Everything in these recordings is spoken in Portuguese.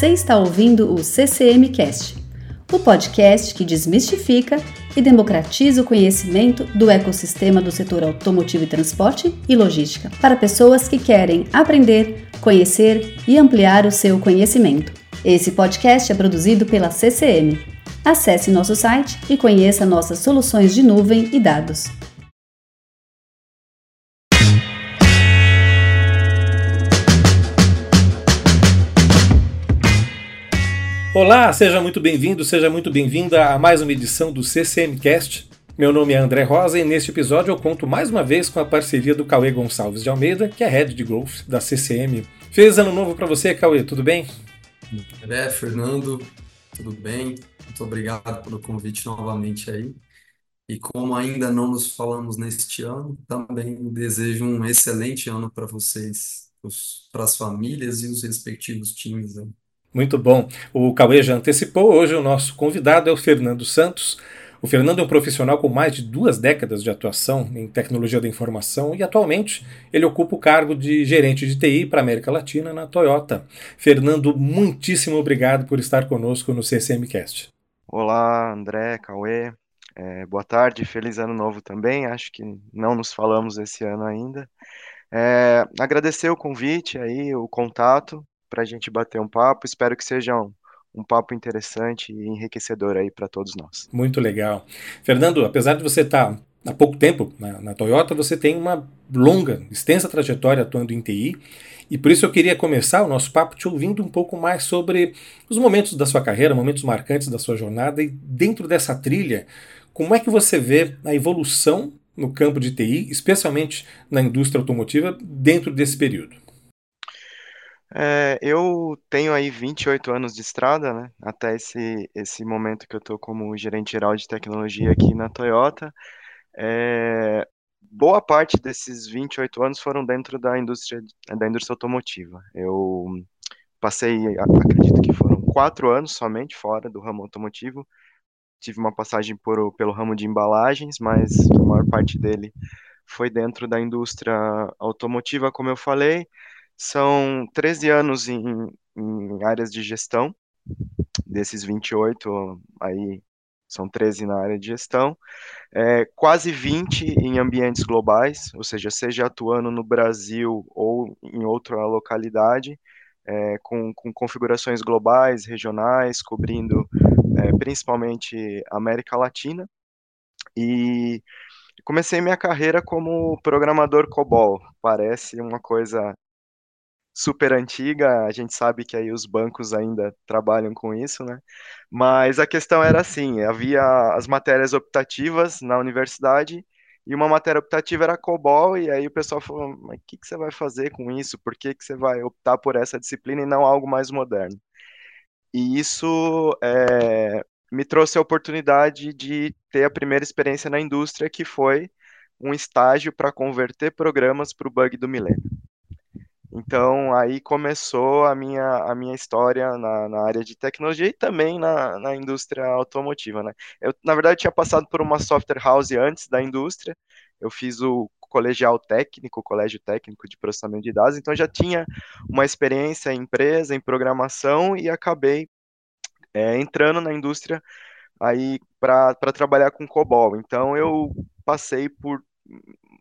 Você está ouvindo o CCM Cast, o podcast que desmistifica e democratiza o conhecimento do ecossistema do setor automotivo e transporte e logística para pessoas que querem aprender, conhecer e ampliar o seu conhecimento. Esse podcast é produzido pela CCM. Acesse nosso site e conheça nossas soluções de nuvem e dados. Olá, seja muito bem-vindo, seja muito bem-vinda a mais uma edição do CCMcast. Meu nome é André Rosa e neste episódio eu conto mais uma vez com a parceria do Cauê Gonçalves de Almeida, que é Head de Growth da CCM. Feliz ano novo para você, Cauê, tudo bem? André, Fernando, tudo bem? Muito obrigado pelo convite novamente aí. E como ainda não nos falamos neste ano, também desejo um excelente ano para vocês, para as famílias e os respectivos times. Né? Muito bom. O Cauê já antecipou. Hoje o nosso convidado é o Fernando Santos. O Fernando é um profissional com mais de duas décadas de atuação em tecnologia da informação e atualmente ele ocupa o cargo de gerente de TI para a América Latina na Toyota. Fernando, muitíssimo obrigado por estar conosco no CCMcast. Olá, André, Cauê. É, boa tarde, feliz ano novo também. Acho que não nos falamos esse ano ainda. É, agradecer o convite aí, o contato para a gente bater um papo. Espero que seja um, um papo interessante e enriquecedor aí para todos nós. Muito legal. Fernando, apesar de você estar tá há pouco tempo na, na, Toyota, você tem uma longa, extensa trajetória atuando em TI. E por isso eu queria começar o nosso papo te ouvindo um pouco mais sobre os momentos da sua carreira, momentos marcantes da sua jornada e dentro dessa trilha, como é que você vê a evolução no campo de TI, especialmente na indústria automotiva, dentro desse período? É, eu tenho aí 28 anos de estrada, né? Até esse, esse momento que eu estou como gerente geral de tecnologia aqui na Toyota. É, boa parte desses 28 anos foram dentro da indústria, da indústria automotiva. Eu passei, acredito que foram quatro anos somente fora do ramo automotivo. Tive uma passagem por, pelo ramo de embalagens, mas a maior parte dele foi dentro da indústria automotiva, como eu falei. São 13 anos em, em áreas de gestão, desses 28, aí são 13 na área de gestão, é, quase 20 em ambientes globais, ou seja, seja atuando no Brasil ou em outra localidade, é, com, com, configurações globais, regionais, cobrindo é, principalmente América Latina. E comecei minha carreira como programador COBOL. Parece uma coisa super antiga, a gente sabe que aí os bancos ainda trabalham com isso, né? Mas a questão era assim, havia as matérias optativas na universidade e uma matéria optativa era COBOL, e aí o pessoal falou, mas o que, que você vai fazer com isso? Por que, que você vai optar por essa disciplina e não algo mais moderno? E isso é, me trouxe a oportunidade de ter a primeira experiência na indústria, que foi um estágio para converter programas para o bug do milênio. Então, aí começou a minha, a minha história na, na área de tecnologia e também na, na indústria automotiva, né? Eu, na verdade, tinha passado por uma software house antes da indústria, eu fiz o colegial técnico, o colégio técnico de processamento de dados, então já tinha uma experiência em empresa, em programação e acabei é, entrando na indústria aí para trabalhar com COBOL. Então eu passei por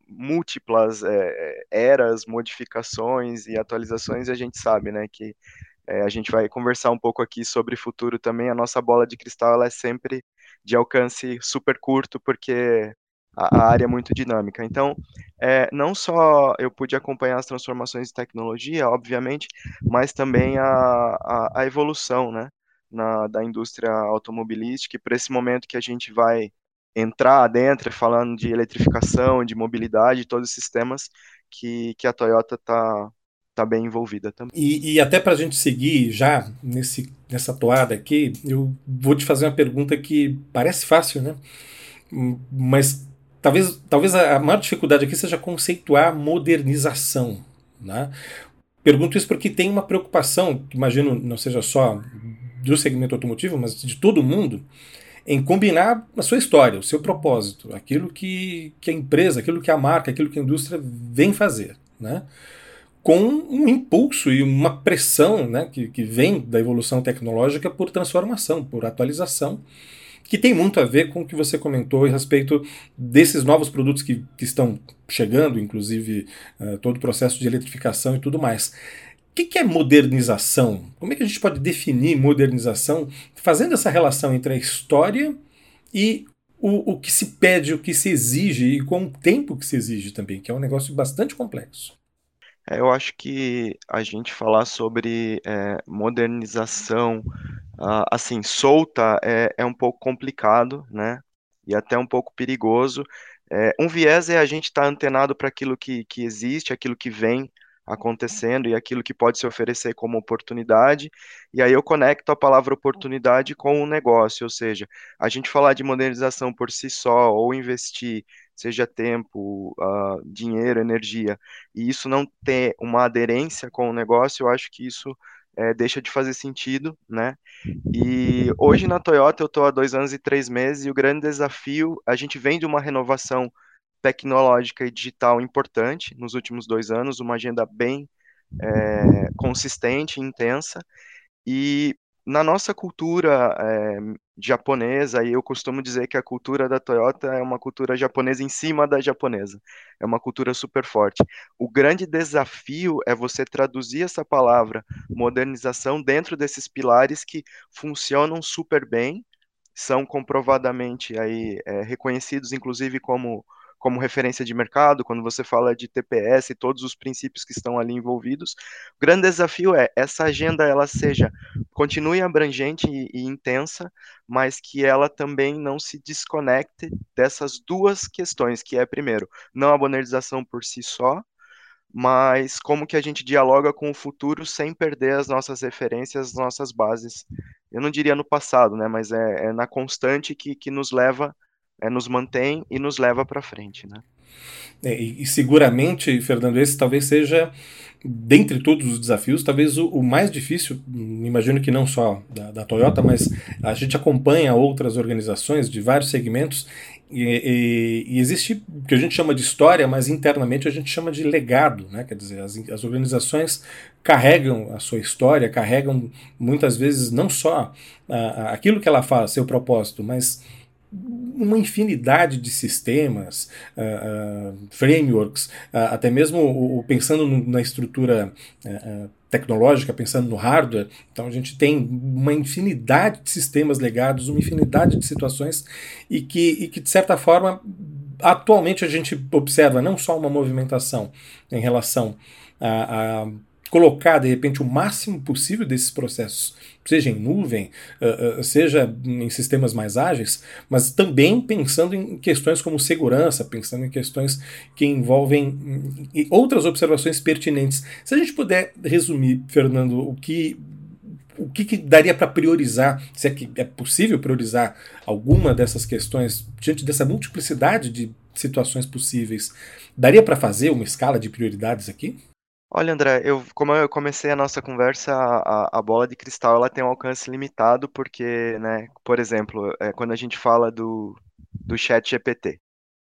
múltiplas é, eras, modificações e atualizações, e a gente sabe, né, que é, a gente vai conversar um pouco aqui sobre futuro também. A nossa bola de cristal ela é sempre de alcance super curto, porque a, a área é muito dinâmica. Então, é, não só eu pude acompanhar as transformações de tecnologia, obviamente, mas também a, a, a evolução, né, na, da indústria automobilística, e por esse momento que a gente vai entrar dentro falando de eletrificação, de mobilidade, todos esses temas que, que a Toyota está tá bem envolvida também. E, e até para a gente seguir já nesse, nessa toada aqui, eu vou te fazer uma pergunta que parece fácil, né? Mas talvez, talvez a maior dificuldade aqui seja conceituar modernização. Né? Pergunto isso porque tem uma preocupação, imagino não seja só do segmento automotivo, mas de todo mundo, em combinar a sua história, o seu propósito, aquilo que, que a empresa, aquilo que a marca, aquilo que a indústria vem fazer. Né? com um impulso e uma pressão né, que, que vem da evolução tecnológica por transformação, por atualização, que tem muito a ver com o que você comentou a respeito desses novos produtos que, que estão chegando, inclusive uh, todo o processo de eletrificação e tudo mais. Que, que é modernização? Como é que a gente pode definir modernização fazendo essa relação entre a história e o, o que se pede, o que se exige e com o tempo que se exige também, que é um negócio bastante complexo. É, eu acho que a gente falar sobre é, modernização, uh, assim, solta é, é um pouco complicado, né? E até um pouco perigoso. É, um viés é a gente estar tá antenado para aquilo que, que existe, aquilo que vem, acontecendo e aquilo que pode se oferecer como oportunidade. E aí eu conecto a palavra oportunidade com o negócio, ou seja, a gente falar de modernização por si só ou investir, seja tempo, uh, dinheiro, energia, e isso não ter uma aderência com o negócio, eu acho que isso é, deixa de fazer sentido, né? E hoje na Toyota eu estou há dois anos e três meses e o grande desafio, a gente vem de uma renovação tecnológica e digital importante nos últimos dois anos, uma agenda bem é, consistente intensa. E na nossa cultura é, japonesa, e eu costumo dizer que a cultura da Toyota é uma cultura japonesa em cima da japonesa, é uma cultura super forte. O grande desafio é você traduzir essa palavra modernização dentro desses pilares que funcionam super bem, são comprovadamente aí é, reconhecidos, inclusive como como referência de mercado, quando você fala de TPS e todos os princípios que estão ali envolvidos. O grande desafio é essa agenda ela seja continue abrangente e, e intensa, mas que ela também não se desconecte dessas duas questões, que é primeiro, não a modernização por si só, mas como que a gente dialoga com o futuro sem perder as nossas referências, as nossas bases. Eu não diria no passado, né, mas é, é na constante que, que nos leva é, nos mantém e nos leva para frente, né? É, e, e, seguramente, Fernando, esse talvez seja, dentre todos os desafios, talvez o, o mais difícil, imagino que não só da, da, Toyota, mas a gente acompanha outras organizações de vários segmentos e, e, e, existe o que a gente chama de história, mas internamente a gente chama de legado, né? quer dizer, as, as organizações carregam a sua história, carregam muitas vezes não só a, aquilo que ela faz, seu propósito, mas uma infinidade de sistemas, uh, uh, frameworks, uh, até mesmo pensando no, na estrutura tecnológica, pensando no hardware. Então a gente tem uma infinidade de sistemas legados, uma infinidade de situações e que, e que de certa forma, atualmente a gente observa não só uma movimentação em relação a, a colocar de repente o máximo possível desses processos seja em nuvem, uh, uh, seja em sistemas mais ágeis, mas também pensando em questões como segurança, pensando em questões que envolvem um, outras observações pertinentes. Se a gente puder resumir, Fernando, o que o que, que daria para priorizar, se é que é possível priorizar alguma dessas questões diante dessa multiplicidade de situações possíveis, daria para fazer uma escala de prioridades aqui? Olha, André, eu, como eu comecei a nossa conversa, a, a bola de cristal ela tem um alcance limitado, porque, né, por exemplo, é, quando a gente fala do, do chat GPT,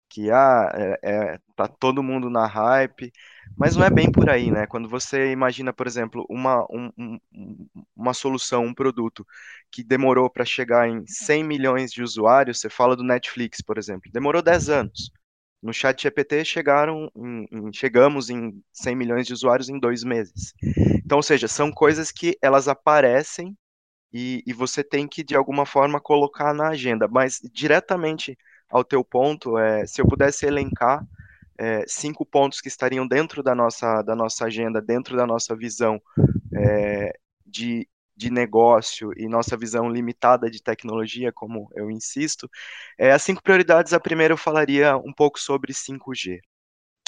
que ah, é, é, tá todo mundo na hype, mas não é bem por aí, né? Quando você imagina, por exemplo, uma, um, um, uma solução, um produto que demorou para chegar em 100 milhões de usuários, você fala do Netflix, por exemplo, demorou 10 anos. No chat GPT chegaram em, em, chegamos em 100 milhões de usuários em dois meses. Então, ou seja, são coisas que elas aparecem e, e você tem que, de alguma forma, colocar na agenda. Mas, diretamente ao teu ponto, é, se eu pudesse elencar é, cinco pontos que estariam dentro da nossa, da nossa agenda, dentro da nossa visão é, de de negócio e nossa visão limitada de tecnologia, como eu insisto, é, as cinco prioridades, a primeira eu falaria um pouco sobre 5G.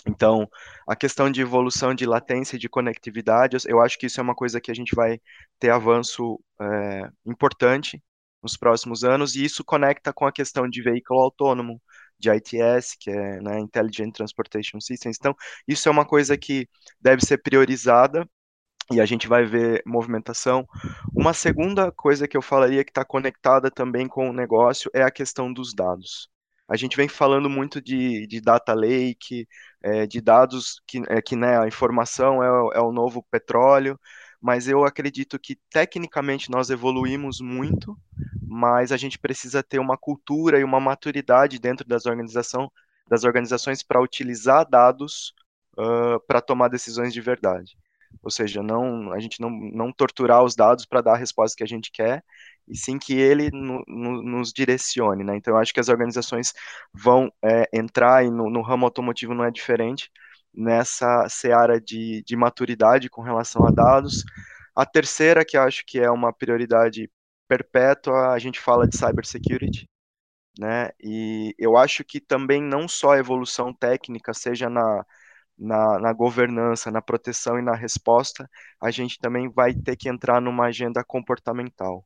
Então, a questão de evolução de latência e de conectividade, eu acho que isso é uma coisa que a gente vai ter avanço é, importante nos próximos anos, e isso conecta com a questão de veículo autônomo, de ITS, que é né, Intelligent Transportation Systems. Então, isso é uma coisa que deve ser priorizada e a gente vai ver movimentação. Uma segunda coisa que eu falaria que está conectada também com o negócio é a questão dos dados. A gente vem falando muito de, de data lake, é, de dados que, é, que né, a informação é, é o novo petróleo, mas eu acredito que tecnicamente nós evoluímos muito, mas a gente precisa ter uma cultura e uma maturidade dentro das, organização, das organizações para utilizar dados uh, para tomar decisões de verdade. Ou seja, não, a gente não, não torturar os dados para dar a resposta que a gente quer, e sim que ele no, no, nos direcione, né? Então, eu acho que as organizações vão é, entrar, e no, no, ramo automotivo não é diferente, nessa seara de, de maturidade com relação a dados. A terceira, que acho que é uma prioridade perpétua, a gente fala de cybersecurity, né? E eu acho que também não só a evolução técnica, seja na, na, na, governança, na proteção e na resposta, a gente também vai ter que entrar numa agenda comportamental.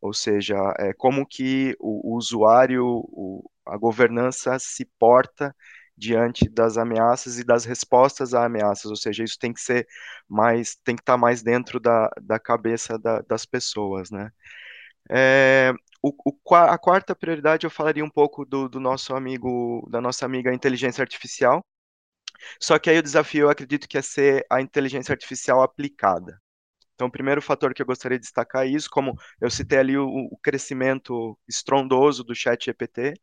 Ou seja, é, como que o, o usuário, o, a governança se porta diante das ameaças e das respostas a ameaças, ou seja, isso tem que ser mais, tem que estar mais dentro da, da cabeça da, das pessoas, né? É, o, o, a quarta prioridade eu falaria um pouco do, do nosso amigo, da nossa amiga inteligência artificial, só que aí o desafio eu acredito que é ser a inteligência artificial aplicada. Então, o primeiro fator que eu gostaria de destacar é isso, como eu citei ali o, o crescimento estrondoso do chat GPT,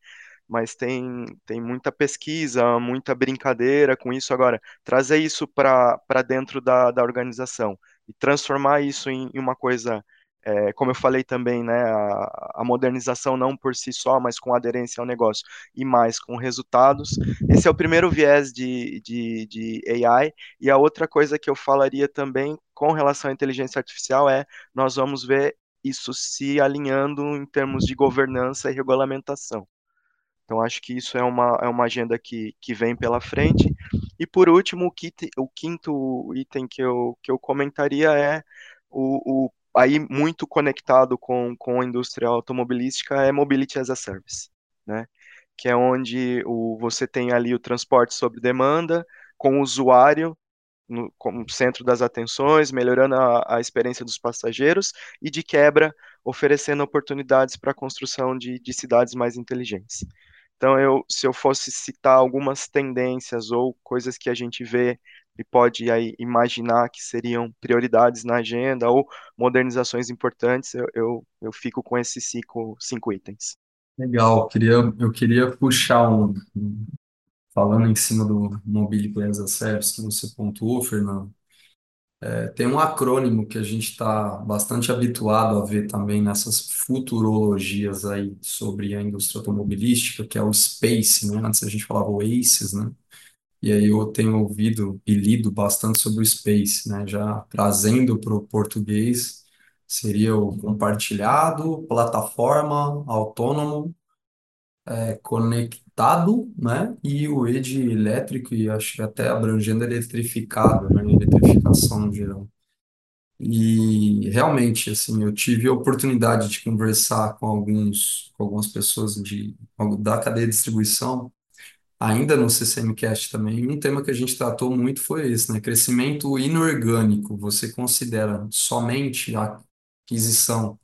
mas tem, tem muita pesquisa, muita brincadeira com isso. Agora, trazer isso para dentro da, da organização e transformar isso em, em uma coisa é, como eu falei também, né, a, a, modernização não por si só, mas com aderência ao negócio e mais com resultados. Esse é o primeiro viés de, de, de AI. E a outra coisa que eu falaria também com relação à inteligência artificial é nós vamos ver isso se alinhando em termos de governança e regulamentação. Então, acho que isso é uma, é uma agenda que, que vem pela frente. E, por último, o, kit, o quinto item que eu, que eu comentaria é o, o aí muito conectado com, com a indústria automobilística é Mobility as a Service, né? Que é onde o, você tem ali o transporte sob demanda, com o usuário no, como centro das atenções, melhorando a, a, experiência dos passageiros e, de quebra, oferecendo oportunidades para a construção de, de cidades mais inteligentes. Então, eu, se eu fosse citar algumas tendências ou coisas que a gente vê e pode aí imaginar que seriam prioridades na agenda ou modernizações importantes, eu, eu, eu fico com esses cinco, cinco itens. Legal, eu queria, eu queria puxar um, falando em cima do Mobility as Service que você pontuou, Fernando, é, tem um acrônimo que a gente está bastante habituado a ver também nessas futurologias aí sobre a indústria automobilística, que é o SPACE, né? Antes a gente falava o ACES, né? E aí eu tenho ouvido e lido bastante sobre o Space, né? Já trazendo para o português, seria o compartilhado, plataforma, autônomo, é, conectado, né? E o E de elétrico, e acho que até abrangendo eletrificado, né? Eletrificação no geral. E realmente, assim, eu tive a oportunidade de conversar com alguns, com algumas pessoas de, da cadeia de distribuição ainda no CCMcast também, um tema que a gente tratou muito foi esse, né? Crescimento inorgânico. Você considera somente a aquisição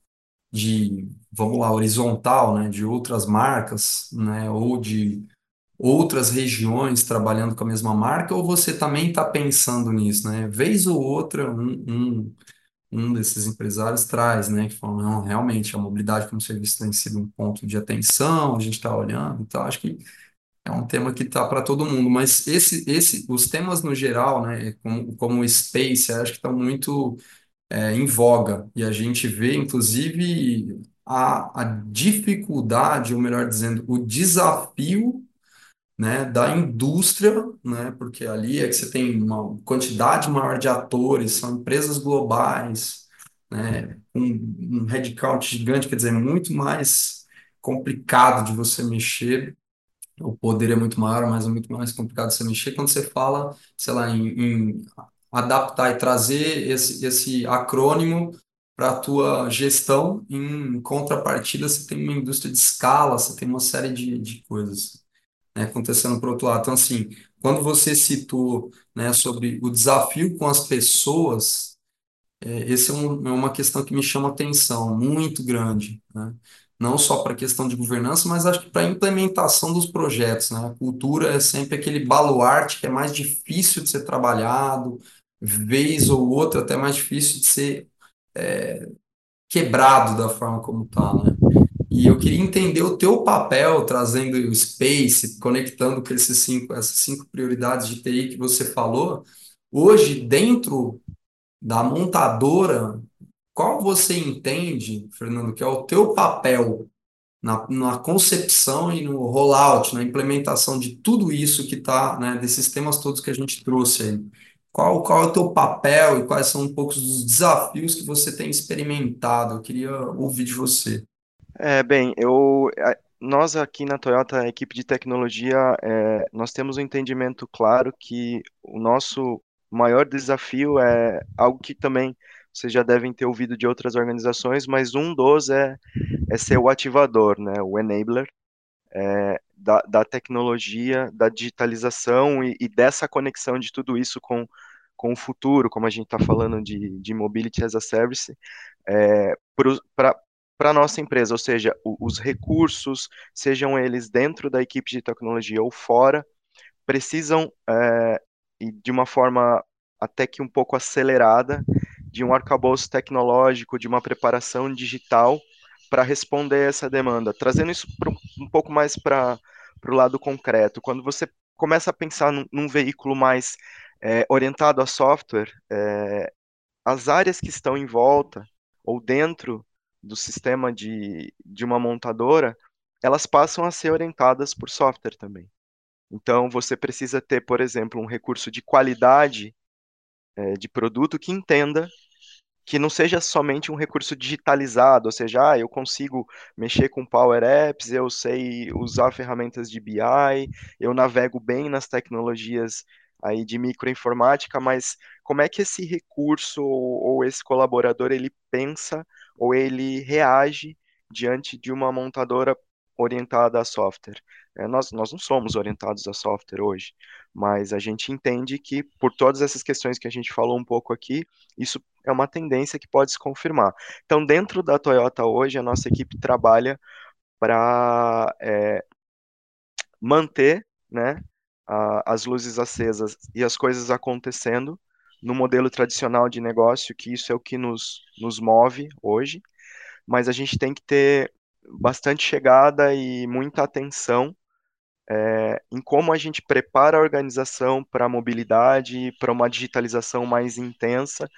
de, vamos lá, horizontal, né? De outras marcas, né? Ou de outras regiões trabalhando com a mesma marca, ou você também está pensando nisso, né? Vez ou outra, um, um, um desses empresários traz, né? Que falam, não, realmente, a mobilidade como serviço tem sido um ponto de atenção, a gente está olhando, então acho que é um tema que está para todo mundo, mas esse, esse, os temas no geral, né, como, como Space, acho que estão muito é, em voga, e a gente vê, inclusive, a, a dificuldade, ou melhor dizendo, o desafio né, da indústria, né, porque ali é que você tem uma quantidade maior de atores, são empresas globais, né, um, um headcount gigante, quer dizer, muito mais complicado de você mexer o poder é muito maior, mas é muito mais complicado você mexer quando você fala, sei lá, em, em adaptar e trazer esse, esse acrônimo para a tua gestão. Em contrapartida, você tem uma indústria de escala, você tem uma série de, de coisas né, acontecendo por outro lado. Então, assim, quando você citou né, sobre o desafio com as pessoas, é, esse é, um, é uma questão que me chama atenção, muito grande, né? Não só para a questão de governança, mas acho que para a implementação dos projetos, né? A cultura é sempre aquele baluarte que é mais difícil de ser trabalhado, vez ou outra até mais difícil de ser é, quebrado da forma como está, né? E eu queria entender o teu papel trazendo o Space, conectando com esses cinco, essas cinco prioridades de TI que você falou. Hoje, dentro da montadora, qual você entende, Fernando, que é o teu papel na, na concepção e no rollout, na implementação de tudo isso que está, né, desses temas todos que a gente trouxe aí? Qual, qual é o teu papel e quais são um pouco dos desafios que você tem experimentado? Eu queria ouvir de você. É, bem, eu, a- nós aqui na Toyota, a equipe de tecnologia, é, nós temos um entendimento claro que o nosso maior desafio é algo que também vocês já devem ter ouvido de outras organizações, mas um dos é, é ser o ativador, né, o enabler é, da, da tecnologia, da digitalização e, e dessa conexão de tudo isso com, com o futuro, como a gente está falando de, de Mobility as a Service, é, para para nossa empresa, ou seja, os recursos, sejam eles dentro da equipe de tecnologia ou fora, precisam, é, de uma forma até que um pouco acelerada, de um arcabouço tecnológico, de uma preparação digital para responder essa demanda. Trazendo isso pro, um pouco mais para o lado concreto, quando você começa a pensar num, num veículo mais é, orientado a software, é, as áreas que estão em volta ou dentro do sistema de, de uma montadora, elas passam a ser orientadas por software também. Então, você precisa ter, por exemplo, um recurso de qualidade é, de produto que entenda que não seja somente um recurso digitalizado, ou seja, ah, eu consigo mexer com Power Apps, eu sei usar ferramentas de BI, eu navego bem nas tecnologias aí de microinformática, mas como é que esse recurso ou, ou esse colaborador ele pensa ou ele reage diante de uma montadora orientada a software? É, nós, nós não somos orientados a software hoje, mas a gente entende que, por todas essas questões que a gente falou um pouco aqui, isso é uma tendência que pode se confirmar. Então, dentro da Toyota hoje, a nossa equipe trabalha para é, manter né, a, as luzes acesas e as coisas acontecendo no modelo tradicional de negócio, que isso é o que nos, nos move hoje, mas a gente tem que ter bastante chegada e muita atenção é, em como a gente prepara a organização para a mobilidade, para uma digitalização mais intensa.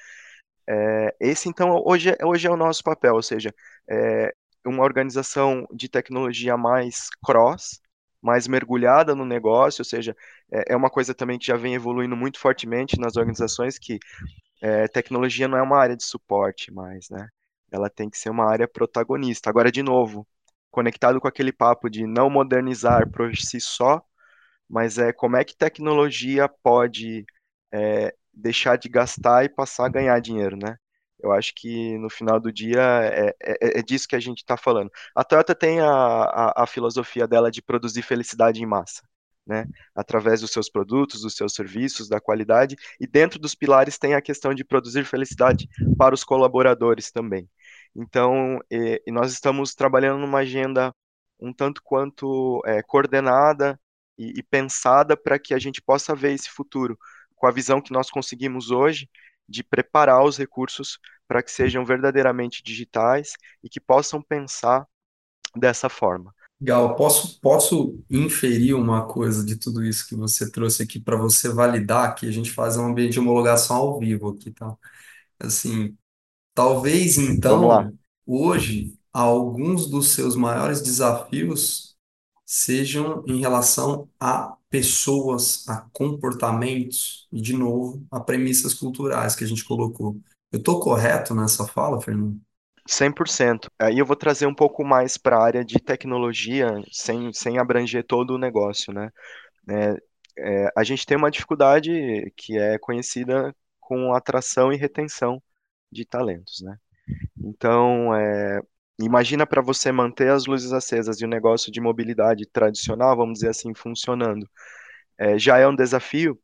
É, esse, então, hoje, hoje é o nosso papel, ou seja, é uma organização de tecnologia mais cross, mais mergulhada no negócio, ou seja, é, é uma coisa também que já vem evoluindo muito fortemente nas organizações, que é, tecnologia não é uma área de suporte mais, né? Ela tem que ser uma área protagonista. Agora, de novo, conectado com aquele papo de não modernizar por si só, mas é como é que tecnologia pode é, deixar de gastar e passar a ganhar dinheiro, né? Eu acho que no final do dia é, é, é disso que a gente está falando. A Toyota tem a, a, a, filosofia dela de produzir felicidade em massa, né? Através dos seus produtos, dos seus serviços, da qualidade, e dentro dos pilares tem a questão de produzir felicidade para os colaboradores também. Então, e, e nós estamos trabalhando numa agenda um tanto quanto é, coordenada e, e pensada para que a gente possa ver esse futuro com a visão que nós conseguimos hoje de preparar os recursos para que sejam verdadeiramente digitais e que possam pensar dessa forma. Gal, posso, posso inferir uma coisa de tudo isso que você trouxe aqui para você validar que a gente faz um ambiente de homologação ao vivo aqui, tá? Assim, Talvez então, hoje, alguns dos seus maiores desafios sejam em relação a pessoas, a comportamentos e, de novo, a premissas culturais que a gente colocou. Eu estou correto nessa fala, Fernando? 100%. Aí eu vou trazer um pouco mais para a área de tecnologia, sem, sem abranger todo o negócio, né? É, é, a gente tem uma dificuldade que é conhecida com atração e retenção de talentos, né? Então, é, imagina para você manter as luzes acesas e o negócio de mobilidade tradicional, vamos dizer assim, funcionando. É, já é um desafio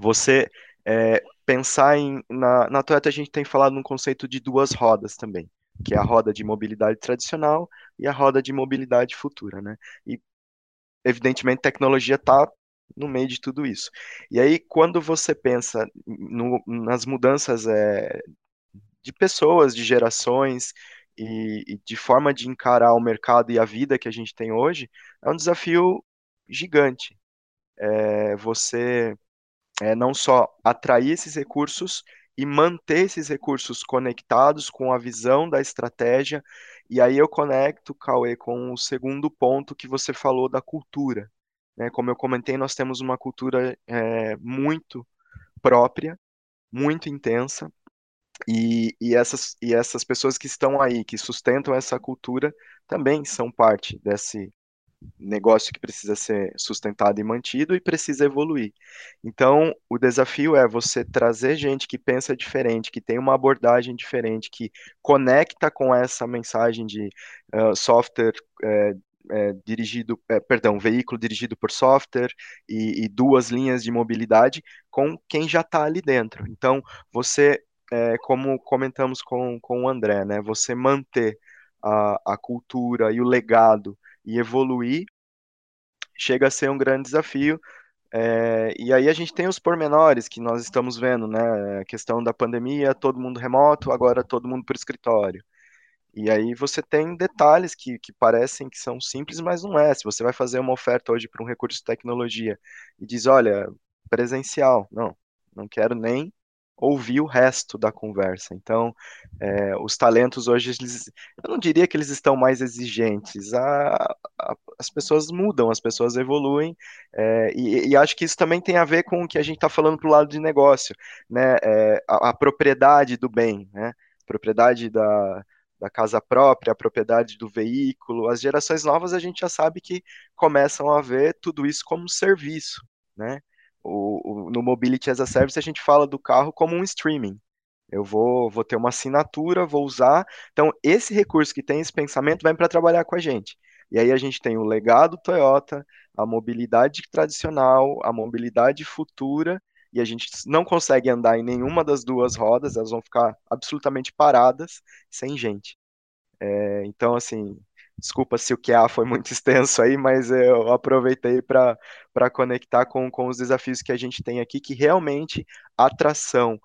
você é, pensar em. Na, na Toyota a gente tem falado num conceito de duas rodas também. que é a roda de mobilidade tradicional e a roda de mobilidade futura, né? E evidentemente tecnologia está no meio de tudo isso. E aí quando você pensa no, nas mudanças é, de pessoas, de gerações e, e de forma de encarar o mercado e a vida que a gente tem hoje, é um desafio gigante. É, você é, não só atrair esses recursos e manter esses recursos conectados com a visão da estratégia. E aí eu conecto, Cauê, com o segundo ponto que você falou da cultura. Né? Como eu comentei, nós temos uma cultura é, muito própria, muito intensa, e, e, essas, e essas pessoas que estão aí, que sustentam essa cultura, também são parte desse, negócio que precisa ser sustentado e mantido e precisa evoluir. Então, o desafio é você trazer gente que pensa diferente, que tem uma abordagem diferente, que conecta com essa mensagem de uh, software é, é, dirigido, é, perdão, veículo dirigido por software e, e, duas linhas de mobilidade com quem já está ali dentro. Então, você, como comentamos com, com o André, né, você manter a, a cultura e o legado e evoluir chega a ser um grande desafio. É, e aí a gente tem os pormenores que nós estamos vendo, né? A questão da pandemia, todo mundo remoto, agora todo mundo para o escritório. E aí você tem detalhes que, que parecem que são simples, mas não é. Se você vai fazer uma oferta hoje para um recurso de tecnologia e diz, olha, presencial, não, não quero nem ouvir o resto da conversa. Então, é, os talentos hoje, eles, eu não diria que eles estão mais exigentes. A, a, as pessoas mudam, as pessoas evoluem, é, e, e, acho que isso também tem a ver com o que a gente está falando para o lado de negócio, né? É, a, a, propriedade do bem, né? Propriedade da, da casa própria, a propriedade do veículo. As gerações novas a gente já sabe que começam a ver tudo isso como serviço, né? O, o, no Mobility as a Service a gente fala do carro como um streaming. Eu vou, vou ter uma assinatura, vou usar. Então, esse recurso que tem esse pensamento vai para trabalhar com a gente. E aí a gente tem o legado Toyota, a mobilidade tradicional, a mobilidade futura, e a gente não consegue andar em nenhuma das duas rodas, elas vão ficar absolutamente paradas, sem gente. É, então, assim, Desculpa se o QA foi muito extenso aí, mas eu aproveitei para conectar com, com os desafios que a gente tem aqui, que realmente atração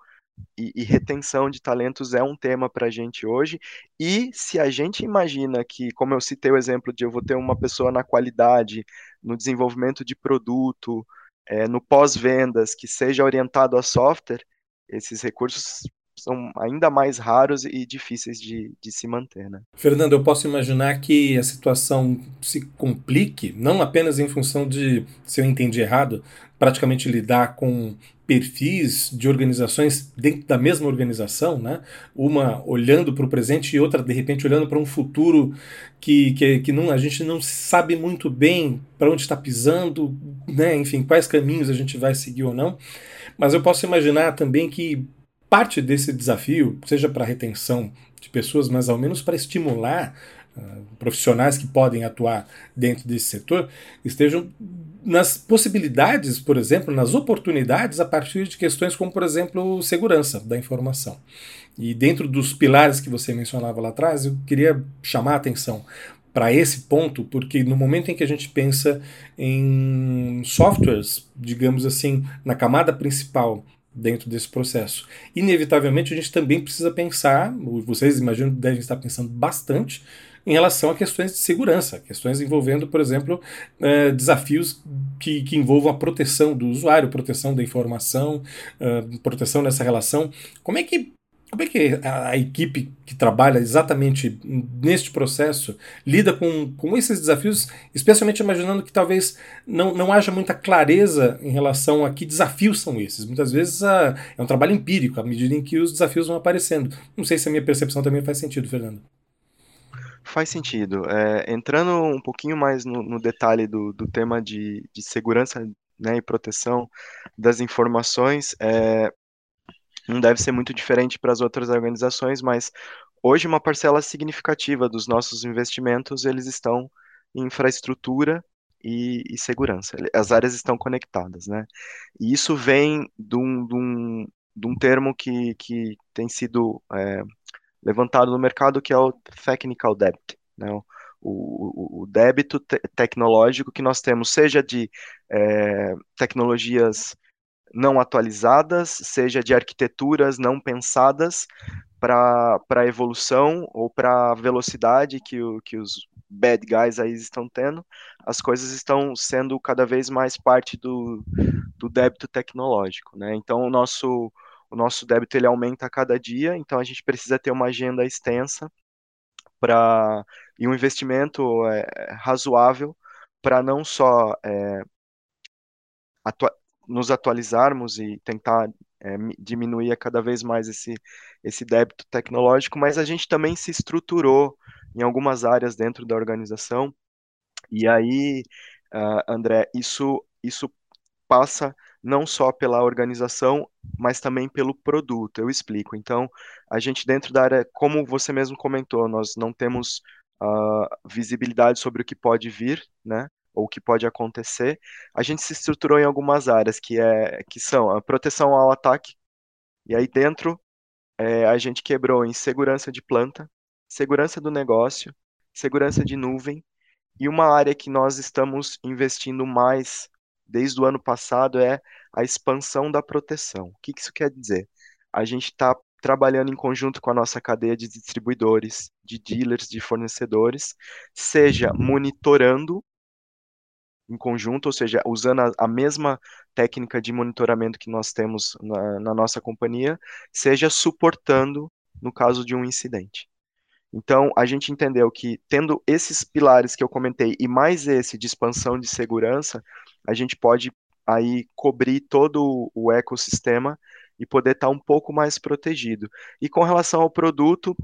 e, e retenção de talentos é um tema para a gente hoje. E se a gente imagina que, como eu citei o exemplo de eu vou ter uma pessoa na qualidade, no desenvolvimento de produto, é, no pós-vendas, que seja orientado a software, esses recursos são ainda mais raros e difíceis de, de se manter. Né? Fernando, eu posso imaginar que a situação se complique, não apenas em função de, se eu entendi errado, praticamente lidar com perfis de organizações dentro da mesma organização, né? uma olhando para o presente e outra, de repente, olhando para um futuro que, que, que não, a gente não sabe muito bem para onde está pisando, né? enfim, quais caminhos a gente vai seguir ou não. Mas eu posso imaginar também que parte desse desafio, seja para retenção de pessoas, mas ao menos para estimular uh, profissionais que podem atuar dentro desse setor, estejam nas possibilidades, por exemplo, nas oportunidades a partir de questões como, por exemplo, segurança da informação. E dentro dos pilares que você mencionava lá atrás, eu queria chamar a atenção para esse ponto, porque no momento em que a gente pensa em softwares, digamos assim, na camada principal dentro desse processo. Inevitavelmente, a gente também precisa pensar, vocês imaginam devem estar pensando bastante, em relação a questões de segurança, questões envolvendo, por exemplo, eh, desafios que, que, envolvam a proteção do usuário, proteção da informação, eh, proteção nessa relação. Como é que como é que a, a, equipe que trabalha exatamente neste processo lida com, com esses desafios, especialmente imaginando que talvez não, não haja muita clareza em relação a que desafios são esses? Muitas vezes a, é um trabalho empírico, à medida em que os desafios vão aparecendo. Não sei se a minha percepção também faz sentido, Fernando. Faz sentido. É, entrando um pouquinho mais no, no detalhe do, do tema de, de segurança né, e proteção das informações, é, não deve ser muito diferente para as outras organizações, mas hoje uma parcela significativa dos nossos investimentos eles estão em infraestrutura e, e segurança. As áreas estão conectadas, né? E isso vem de um, de um, de um termo que, que tem sido é, levantado no mercado, que é o Technical Debt, né? o, o, o débito te tecnológico que nós temos, seja de é, tecnologias não atualizadas, seja de arquiteturas não pensadas para a evolução ou para a velocidade que, o, que os bad guys aí estão tendo, as coisas estão sendo cada vez mais parte do, do débito tecnológico, né? Então o nosso o nosso débito ele aumenta a cada dia, então a gente precisa ter uma agenda extensa para e um investimento é, razoável para não só é, nos atualizarmos e tentar é, diminuir cada vez mais esse, esse débito tecnológico, mas a gente também se estruturou em algumas áreas dentro da organização, e aí, uh, André, isso, isso passa não só pela organização, mas também pelo produto. Eu explico. Então, a gente dentro da área, como você mesmo comentou, nós não temos uh, visibilidade sobre o que pode vir, né? Ou o que pode acontecer, a gente se estruturou em algumas áreas que, é, que são a proteção ao ataque, e aí dentro é, a gente quebrou em segurança de planta, segurança do negócio, segurança de nuvem, e uma área que nós estamos investindo mais desde o ano passado é a expansão da proteção. O que isso quer dizer? A gente está trabalhando em conjunto com a nossa cadeia de distribuidores, de dealers, de fornecedores, seja monitorando em conjunto, ou seja, usando a, a mesma técnica de monitoramento que nós temos na, na nossa companhia, seja suportando no caso de um incidente. Então, a gente entendeu que, tendo esses pilares que eu comentei e mais esse de expansão de segurança, a gente pode aí cobrir todo o ecossistema e poder estar um pouco mais protegido. E com relação ao produto,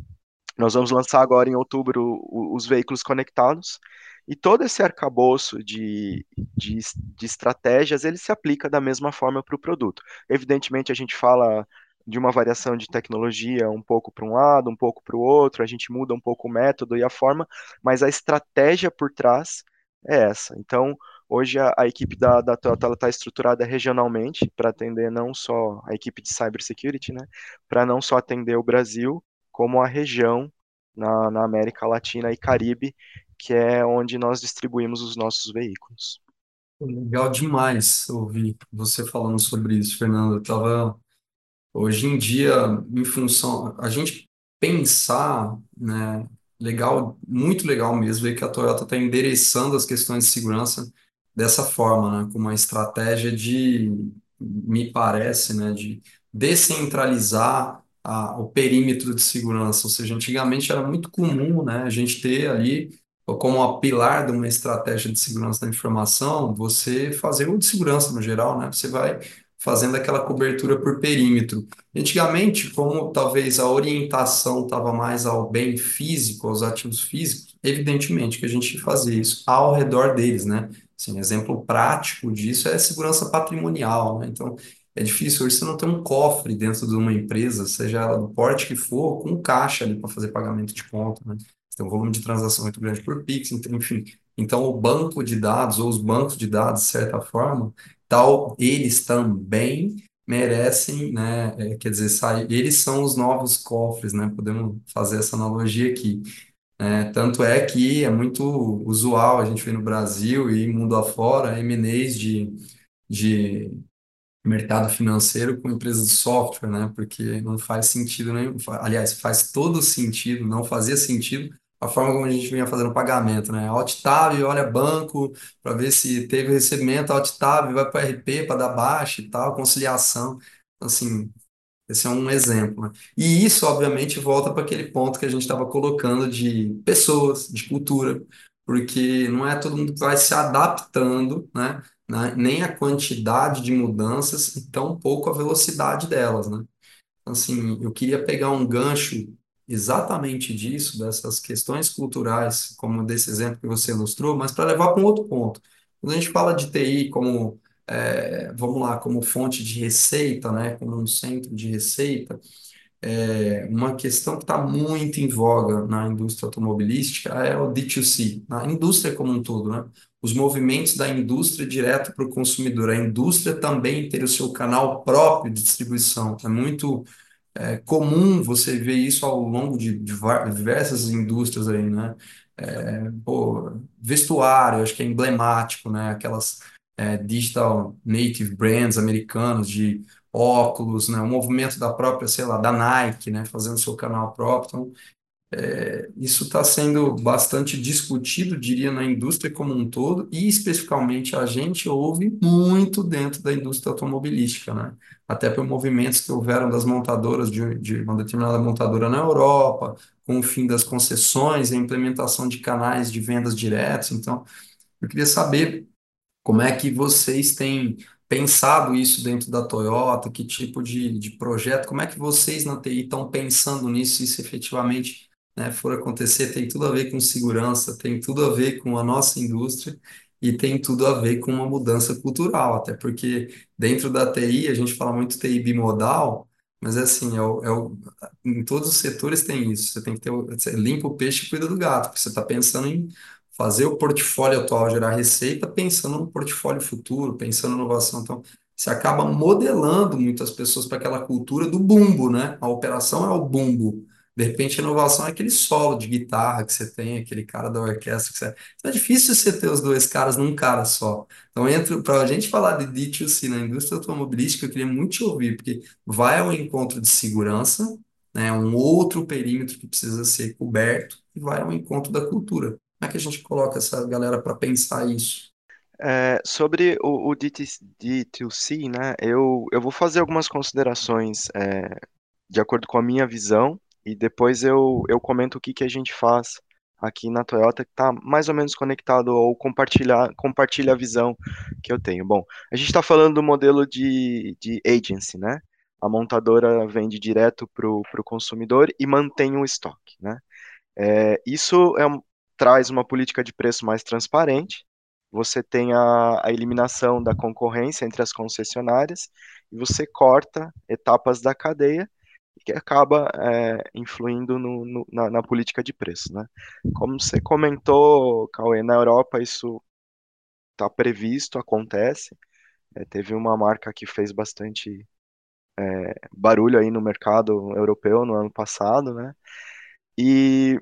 nós vamos lançar agora em outubro os veículos conectados, e todo esse arcabouço de, de, de estratégias, ele se aplica da mesma forma para o produto. Evidentemente, a gente fala de uma variação de tecnologia um pouco para um lado, um pouco para o outro, a gente muda um pouco o método e a forma, mas a estratégia por trás é essa. Então, hoje a, a equipe da, da Toyota está estruturada regionalmente para atender não só a equipe de cybersecurity, né, para não só atender o Brasil, como a região na, na América Latina e Caribe, que é onde nós distribuímos os nossos veículos. Legal demais ouvir você falando sobre isso, Fernando. Eu tava hoje em dia em função a gente pensar, né, legal, muito legal mesmo ver que a Toyota está endereçando as questões de segurança dessa forma, né, com uma estratégia de, me parece, né, de descentralizar a, o perímetro de segurança. Ou seja, antigamente era muito comum, né, a gente ter ali como a pilar de uma estratégia de segurança da informação, você fazer o de segurança no geral, né? Você vai fazendo aquela cobertura por perímetro. Antigamente, como talvez a orientação estava mais ao bem físico, aos ativos físicos, evidentemente que a gente fazia isso ao redor deles, né? Assim, exemplo prático disso é segurança patrimonial, né? Então, é difícil hoje você não ter um cofre dentro de uma empresa, seja ela do porte que for, com caixa ali para fazer pagamento de conta, né? Tem um volume de transação muito grande por Pix, enfim. Então, o banco de dados, ou os bancos de dados, de certa forma, tal, eles também merecem, né, é, quer dizer, sai, eles são os novos cofres, né, podemos fazer essa analogia aqui. É, tanto é que é muito usual a gente ver no Brasil e mundo afora M&As de, de mercado financeiro com empresas de software, né? Porque não faz sentido nenhum. Aliás, faz todo sentido, não fazia sentido a forma como a gente vinha fazendo pagamento, né? Alt Tab, olha banco, para ver se teve recebimento, Alt Tab, vai para o RP para dar baixa e tal, conciliação. Assim, esse é um exemplo. Né? E isso, obviamente, volta para aquele ponto que a gente estava colocando de pessoas, de cultura, porque não é todo mundo que vai se adaptando, né? Nem a quantidade de mudanças, e tão pouco a velocidade delas, né? Então, assim, eu queria pegar um gancho exatamente disso, dessas questões culturais, como desse exemplo que você ilustrou, mas para levar para um outro ponto. Quando a gente fala de TI como, é, vamos lá, como fonte de receita, né, como um centro de receita, é, uma questão que está muito em voga na indústria automobilística é o D2C, na indústria como um todo, né? Os movimentos da indústria direto para o consumidor. A indústria também ter o seu canal próprio de distribuição. É muito é comum você ver isso ao longo de, diversas indústrias aí, né? É, pô, vestuário, acho que é emblemático, né? Aquelas é, digital native brands americanos de óculos, né? O movimento da própria, sei lá, da Nike, né? Fazendo seu canal próprio. Então, é, isso está sendo bastante discutido, diria, na indústria como um todo, e especificamente a gente ouve muito dentro da indústria automobilística, né? Até por movimentos que houveram das montadoras, de, de uma determinada montadora na Europa, com o fim das concessões, a implementação de canais de vendas diretos. Então, eu queria saber como é que vocês têm pensado isso dentro da Toyota, que tipo de, de projeto, como é que vocês na TI estão pensando nisso, se isso efetivamente né, for acontecer, tem tudo a ver com segurança, tem tudo a ver com a nossa indústria e tem tudo a ver com uma mudança cultural, até porque dentro da TI, a gente fala muito TI bimodal, mas é assim, é o, é o, em todos os setores tem isso, você tem que ter, você limpa o peixe e cuida do gato, porque você está pensando em fazer o portfólio atual gerar receita, pensando no portfólio futuro, pensando em inovação, então você acaba modelando muitas pessoas para aquela cultura do bumbo, né? A operação é o bumbo, de repente, a inovação é aquele solo de guitarra que você tem, aquele cara da orquestra que você... Então, é difícil você ter os dois caras num cara só. Então, para a gente falar de D2C na indústria automobilística, eu queria muito te ouvir, porque vai ao encontro de segurança, né, um outro perímetro que precisa ser coberto, e vai ao encontro da cultura. Como é que a gente coloca essa galera para pensar isso? É, sobre o, o D2C, né, eu, eu vou fazer algumas considerações é, de acordo com a minha visão e depois eu, eu comento o que, que a gente faz aqui na Toyota que está mais ou menos conectado ou compartilhar, compartilha a visão que eu tenho. Bom, a gente está falando do modelo de, de agency, né? A montadora vende direto para o consumidor e mantém o estoque, né? É, isso é, traz uma política de preço mais transparente, você tem a, a, eliminação da concorrência entre as concessionárias e você corta etapas da cadeia que acaba é, influindo no, no, na, na, política de preço. Né? Como você comentou, Cauê, na Europa isso está previsto, acontece. É, teve uma marca que fez bastante é, barulho aí no mercado europeu no ano passado, né? E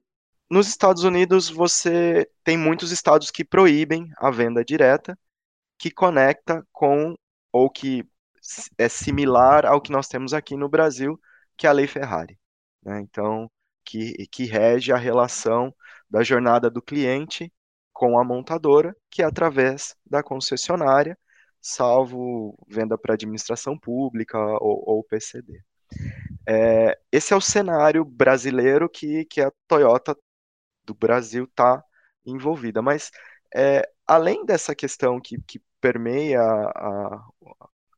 nos Estados Unidos você tem muitos estados que proíbem a venda direta, que conecta com ou que é similar ao que nós temos aqui no Brasil, que é a Lei Ferrari. Né? Então, que, que rege a relação da jornada do cliente com a montadora, que é através da concessionária, salvo venda para administração pública ou, ou PCD. É, esse é o cenário brasileiro que, que a Toyota do Brasil está envolvida. Mas, é, além dessa questão que, que permeia a,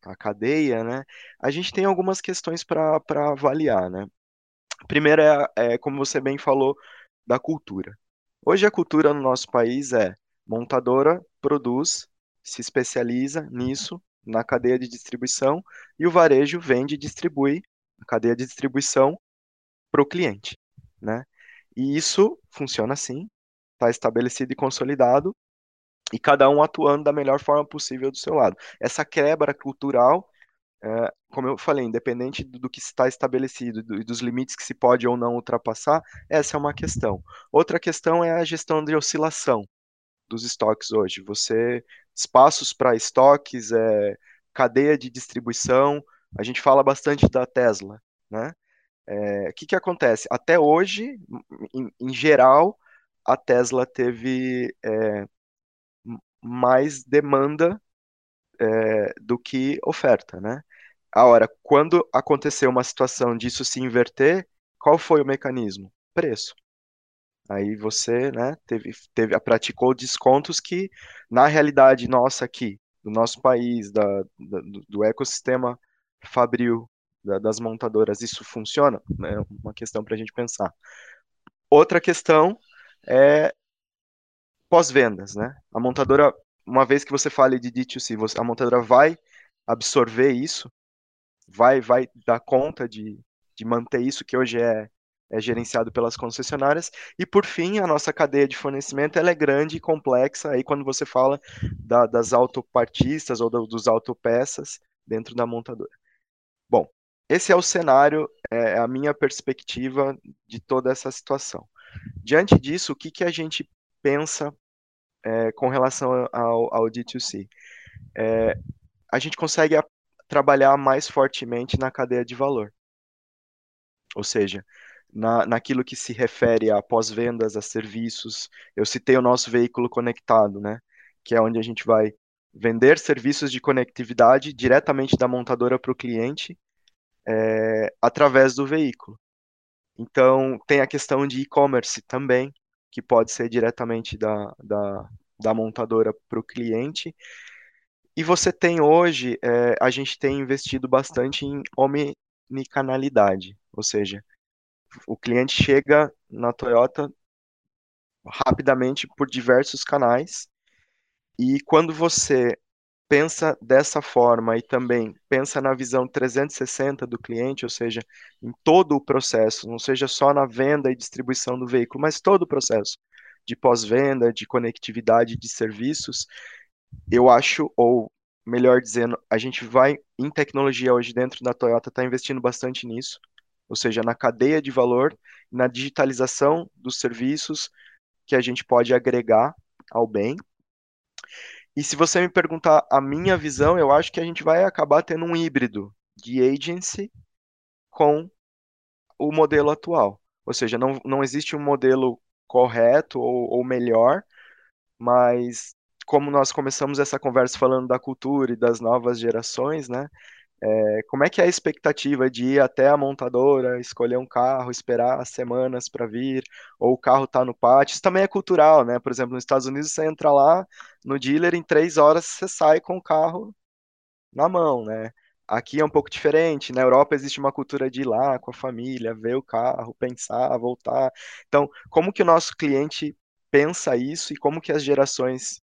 a cadeia, né, a gente tem algumas questões para avaliar, né. Primeiro é, é, como você bem falou, da cultura. Hoje a cultura no nosso país é montadora produz, se especializa nisso, na cadeia de distribuição, e o varejo vende e distribui a cadeia de distribuição para o cliente, né? E isso funciona assim, está estabelecido e consolidado, e cada um atuando da melhor forma possível do seu lado. Essa quebra cultural, é, como eu falei, independente do, do que está estabelecido e dos limites que se pode ou não ultrapassar, essa é uma questão. Outra questão é a gestão de oscilação dos estoques hoje. Você espaços para estoques, é, cadeia de distribuição. A gente fala bastante da Tesla, né? É, o que, que acontece? Até hoje, em, em geral, a Tesla teve é, mais demanda é, do que oferta, né? Agora, quando aconteceu uma situação disso se inverter, qual foi o mecanismo? Preço. Aí você, né, teve, teve, praticou descontos que, na realidade nossa aqui, do nosso país, da, da do ecossistema fabril, da, das montadoras, isso funciona? É uma questão para a gente pensar. Outra questão é pós-vendas, né? A montadora, uma vez que você fale de D2C, você, a montadora vai absorver isso, vai, vai dar conta de, de manter isso que hoje é, é gerenciado pelas concessionárias. E por fim, a nossa cadeia de fornecimento ela é grande e complexa. Aí quando você fala da, das autopartistas ou do, dos autopeças dentro da montadora. Bom, esse é o cenário, é a minha perspectiva de toda essa situação. Diante disso, o que, que a gente pensa é, com relação ao, ao D2C? É, a gente consegue a, trabalhar mais fortemente na cadeia de valor. Ou seja, na, naquilo que se refere a pós-vendas, a serviços. Eu citei o nosso veículo conectado, né? Que é onde a gente vai vender serviços de conectividade diretamente da montadora para o cliente é, através do veículo. Então, tem a questão de e-commerce também, que pode ser diretamente da, da, da montadora para o cliente. E você tem hoje, é, a gente tem investido bastante em omnicanalidade, ou seja, o cliente chega na Toyota rapidamente por diversos canais, e quando você pensa dessa forma e também pensa na visão 360 do cliente, ou seja, em todo o processo, não seja só na venda e distribuição do veículo, mas todo o processo de pós-venda, de conectividade de serviços, eu acho, ou melhor dizendo, a gente vai em tecnologia hoje dentro da Toyota está investindo bastante nisso, ou seja, na cadeia de valor, na digitalização dos serviços que a gente pode agregar ao bem. E se você me perguntar a minha visão, eu acho que a gente vai acabar tendo um híbrido de agency com o modelo atual. Ou seja, não, não existe um modelo correto ou, ou melhor, mas como nós começamos essa conversa falando da cultura e das novas gerações, né? É, como é que é a expectativa de ir até a montadora, escolher um carro, esperar semanas para vir, ou o carro tá no pátio? Isso também é cultural, né? Por exemplo, nos Estados Unidos você entra lá no dealer, em três horas você sai com o carro na mão, né? Aqui é um pouco diferente. Na Europa existe uma cultura de ir lá com a família, ver o carro, pensar, voltar. Então, como que o nosso cliente pensa isso e como que as gerações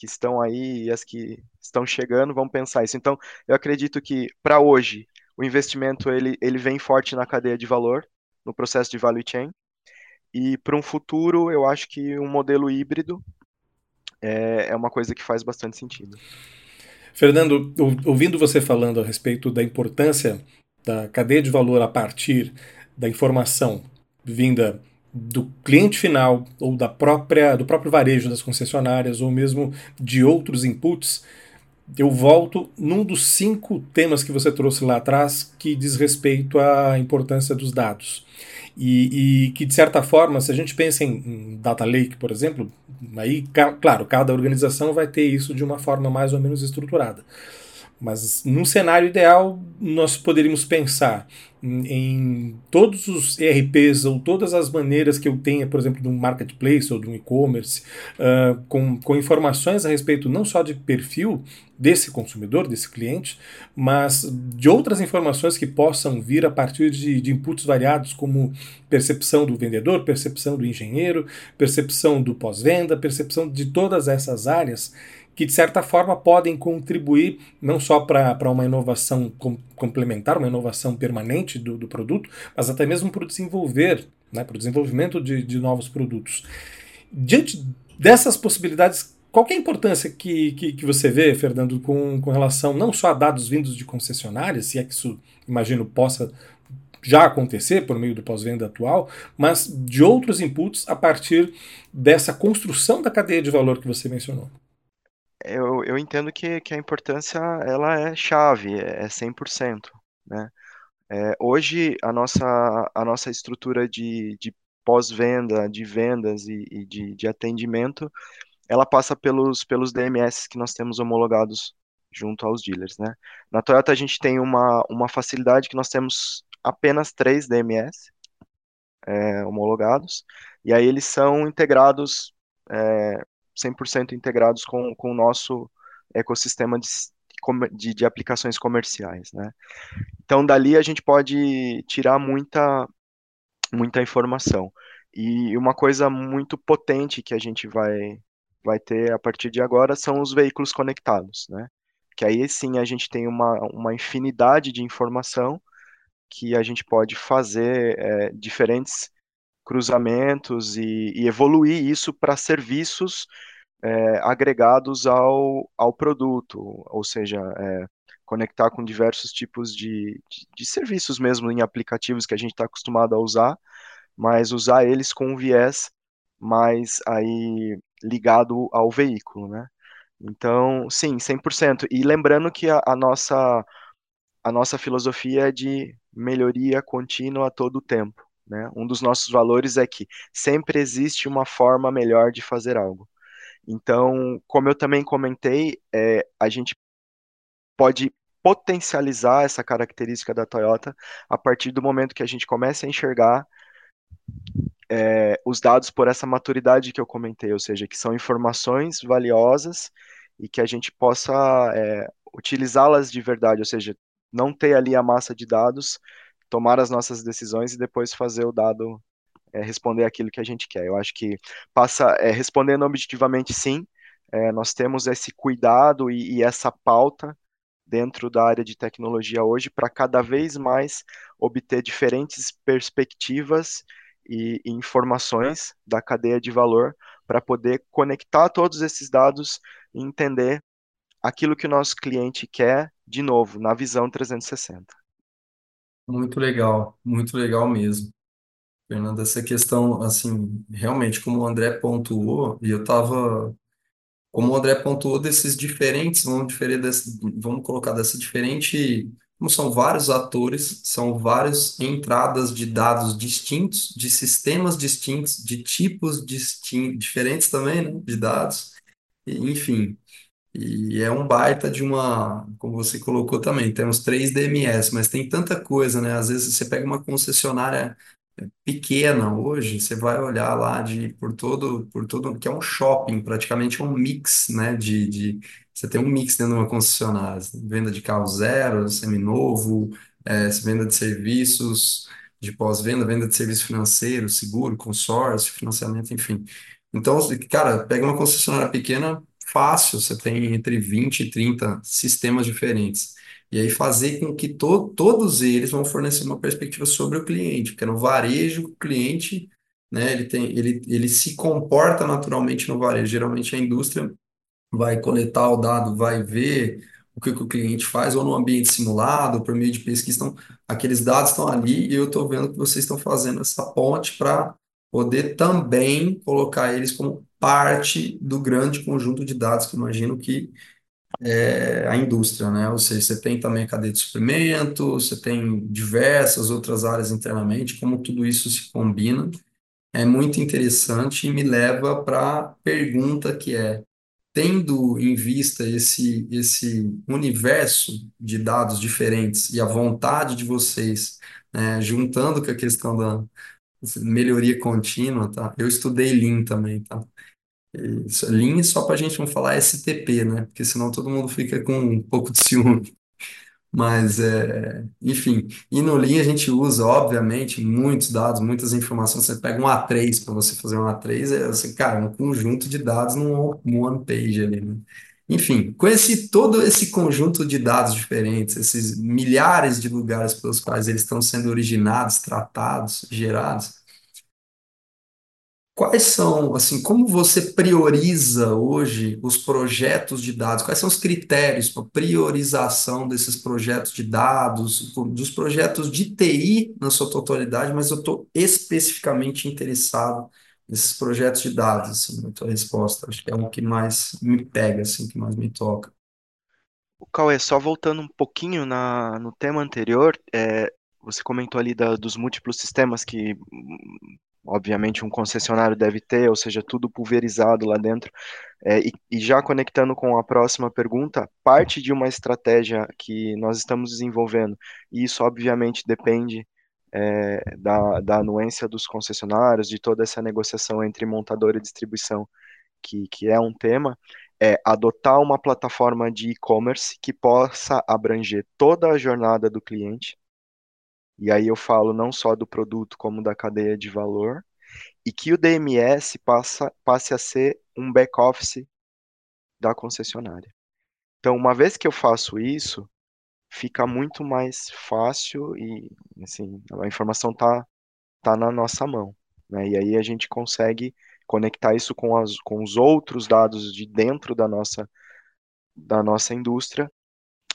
que estão aí e as que estão chegando vão pensar isso. Então, eu acredito que para hoje o investimento ele, ele vem forte na cadeia de valor, no processo de value chain. E para um futuro, eu acho que um modelo híbrido é, é uma coisa que faz bastante sentido. Fernando, ouvindo você falando a respeito da importância da cadeia de valor a partir da informação vinda do cliente final ou da própria do próprio varejo das concessionárias ou mesmo de outros inputs, eu volto num dos cinco temas que você trouxe lá atrás que diz respeito à importância dos dados. E, e que, de certa forma, se a gente pensa em, em data lake, por exemplo, aí, claro, cada organização vai ter isso de uma forma mais ou menos estruturada. Mas num cenário ideal, nós poderíamos pensar em todos os ERPs ou todas as maneiras que eu tenha, por exemplo, de um marketplace ou de um e-commerce, uh, com, com informações a respeito não só de perfil desse consumidor, desse cliente, mas de outras informações que possam vir a partir de, de inputs variados, como percepção do vendedor, percepção do engenheiro, percepção do pós-venda, percepção de todas essas áreas que de certa forma podem contribuir não só para uma inovação com, complementar, uma inovação permanente do, do produto, mas até mesmo para o desenvolver, né, para o desenvolvimento de, de novos produtos. Diante dessas possibilidades, qual é a importância que, que, que, você vê, Fernando, com, com relação não só a dados vindos de concessionárias, se é que isso, imagino, possa já acontecer por meio do pós-venda atual, mas de outros inputs a partir dessa construção da cadeia de valor que você mencionou? Eu, eu entendo que, que a importância ela é chave, é 100%, né? É, hoje a nossa, a nossa estrutura de, de pós-venda, de vendas e, e de, de atendimento, ela passa pelos, pelos DMS que nós temos homologados junto aos dealers, né? Na Toyota a gente tem uma, uma facilidade que nós temos apenas três DMS é, homologados, e aí eles são integrados é, 100% integrados com, com o nosso ecossistema de, de, de, aplicações comerciais, né? Então, dali a gente pode tirar muita, muita informação. E uma coisa muito potente que a gente vai, vai ter a partir de agora são os veículos conectados, né? Que aí sim a gente tem uma, uma infinidade de informação que a gente pode fazer é, diferentes cruzamentos e, e evoluir isso para serviços é, agregados ao, ao produto, ou seja, é, conectar com diversos tipos de, de, de serviços mesmo em aplicativos que a gente está acostumado a usar, mas usar eles com um viés mais aí ligado ao veículo, né? Então, sim, 100%. E lembrando que a, a nossa a nossa filosofia é de melhoria contínua a todo o tempo. Né? Um dos nossos valores é que sempre existe uma forma melhor de fazer algo. Então, como eu também comentei, é, a gente pode potencializar essa característica da Toyota a partir do momento que a gente começa a enxergar é, os dados por essa maturidade que eu comentei, ou seja, que são informações valiosas e que a gente possa é, utilizá-las de verdade, ou seja, não ter ali a massa de dados, tomar as nossas decisões e depois fazer o dado é, responder aquilo que a gente quer. Eu acho que passa é, respondendo objetivamente sim, é, nós temos esse cuidado e, e essa pauta dentro da área de tecnologia hoje para cada vez mais obter diferentes perspectivas e, e informações da cadeia de valor para poder conectar todos esses dados e entender aquilo que o nosso cliente quer, de novo, na visão 360. Muito legal, muito legal mesmo. Fernando, essa questão, assim, realmente, como o André pontuou, e eu estava, como o André pontuou, desses diferentes, vamos, diferir desse, vamos colocar dessa diferente, como são vários atores, são várias entradas de dados distintos, de sistemas distintos, de tipos distintos, diferentes também, né, de dados, e, enfim, e é um baita de uma, como você colocou também, temos três DMS, mas tem tanta coisa, né? Às vezes você pega uma concessionária pequena hoje, você vai olhar lá de por todo, por todo, que é um shopping, praticamente é um mix, né? De, de você tem um mix dentro de uma concessionária, venda de carro zero, seminovo, é, venda de serviços de pós-venda, venda de serviço financeiro, seguro, consórcio, financiamento, enfim. Então, cara, pega uma concessionária pequena, fácil, você tem entre 20 e 30 sistemas diferentes. E aí fazer com que to todos eles vão fornecer uma perspectiva sobre o cliente, porque no varejo o cliente, né, ele tem, ele, ele se comporta naturalmente no varejo. Geralmente a indústria vai coletar o dado, vai ver o que, que o cliente faz, ou no ambiente simulado, por meio de pesquisa. Então, aqueles dados estão ali e eu estou vendo que vocês estão fazendo essa ponte para poder também colocar eles como parte do grande conjunto de dados que imagino que é a indústria, né? Ou seja, você tem também a cadeia de suprimento, você tem diversas outras áreas internamente, como tudo isso se combina, é muito interessante e me leva para a pergunta que é, tendo em vista esse, esse universo de dados diferentes e a vontade de vocês, né, juntando com a questão da melhoria contínua, tá? Eu estudei Lean também, tá? Isso, Lean só para a gente não falar STP, né? Porque senão todo mundo fica com um pouco de ciúme. Mas, é, enfim, e no Lean a gente usa, obviamente, muitos dados, muitas informações. Você pega um A3 para você fazer um A3, é, você, cara, um conjunto de dados num one page ali, né? Enfim, com todo esse conjunto de dados diferentes, esses milhares de lugares pelos quais eles estão sendo originados, tratados, gerados, Quais são, assim, como você prioriza hoje os projetos de dados? Quais são os critérios para priorização desses projetos de dados, dos projetos de TI na sua totalidade, mas eu estou especificamente interessado nesses projetos de dados, assim, na tua resposta. Acho que é o que mais me pega, assim, que mais me toca. O Cauê, só voltando um pouquinho na, no tema anterior, é, você comentou ali da, dos múltiplos sistemas que obviamente um concessionário deve ter, ou seja, tudo pulverizado lá dentro. É, e, e, já conectando com a próxima pergunta, parte de uma estratégia que nós estamos desenvolvendo, e isso obviamente depende é, da, da anuência dos concessionários, de toda essa negociação entre montador e distribuição, que, que é um tema, é adotar uma plataforma de e-commerce que possa abranger toda a jornada do cliente, e aí eu falo não só do produto como da cadeia de valor, e que o DMS passa, passe a ser um back-office da concessionária. Então, uma vez que eu faço isso, fica muito mais fácil e, assim, a informação está tá na nossa mão. Né? E aí a gente consegue conectar isso com, as, com os outros dados de dentro da nossa, da nossa indústria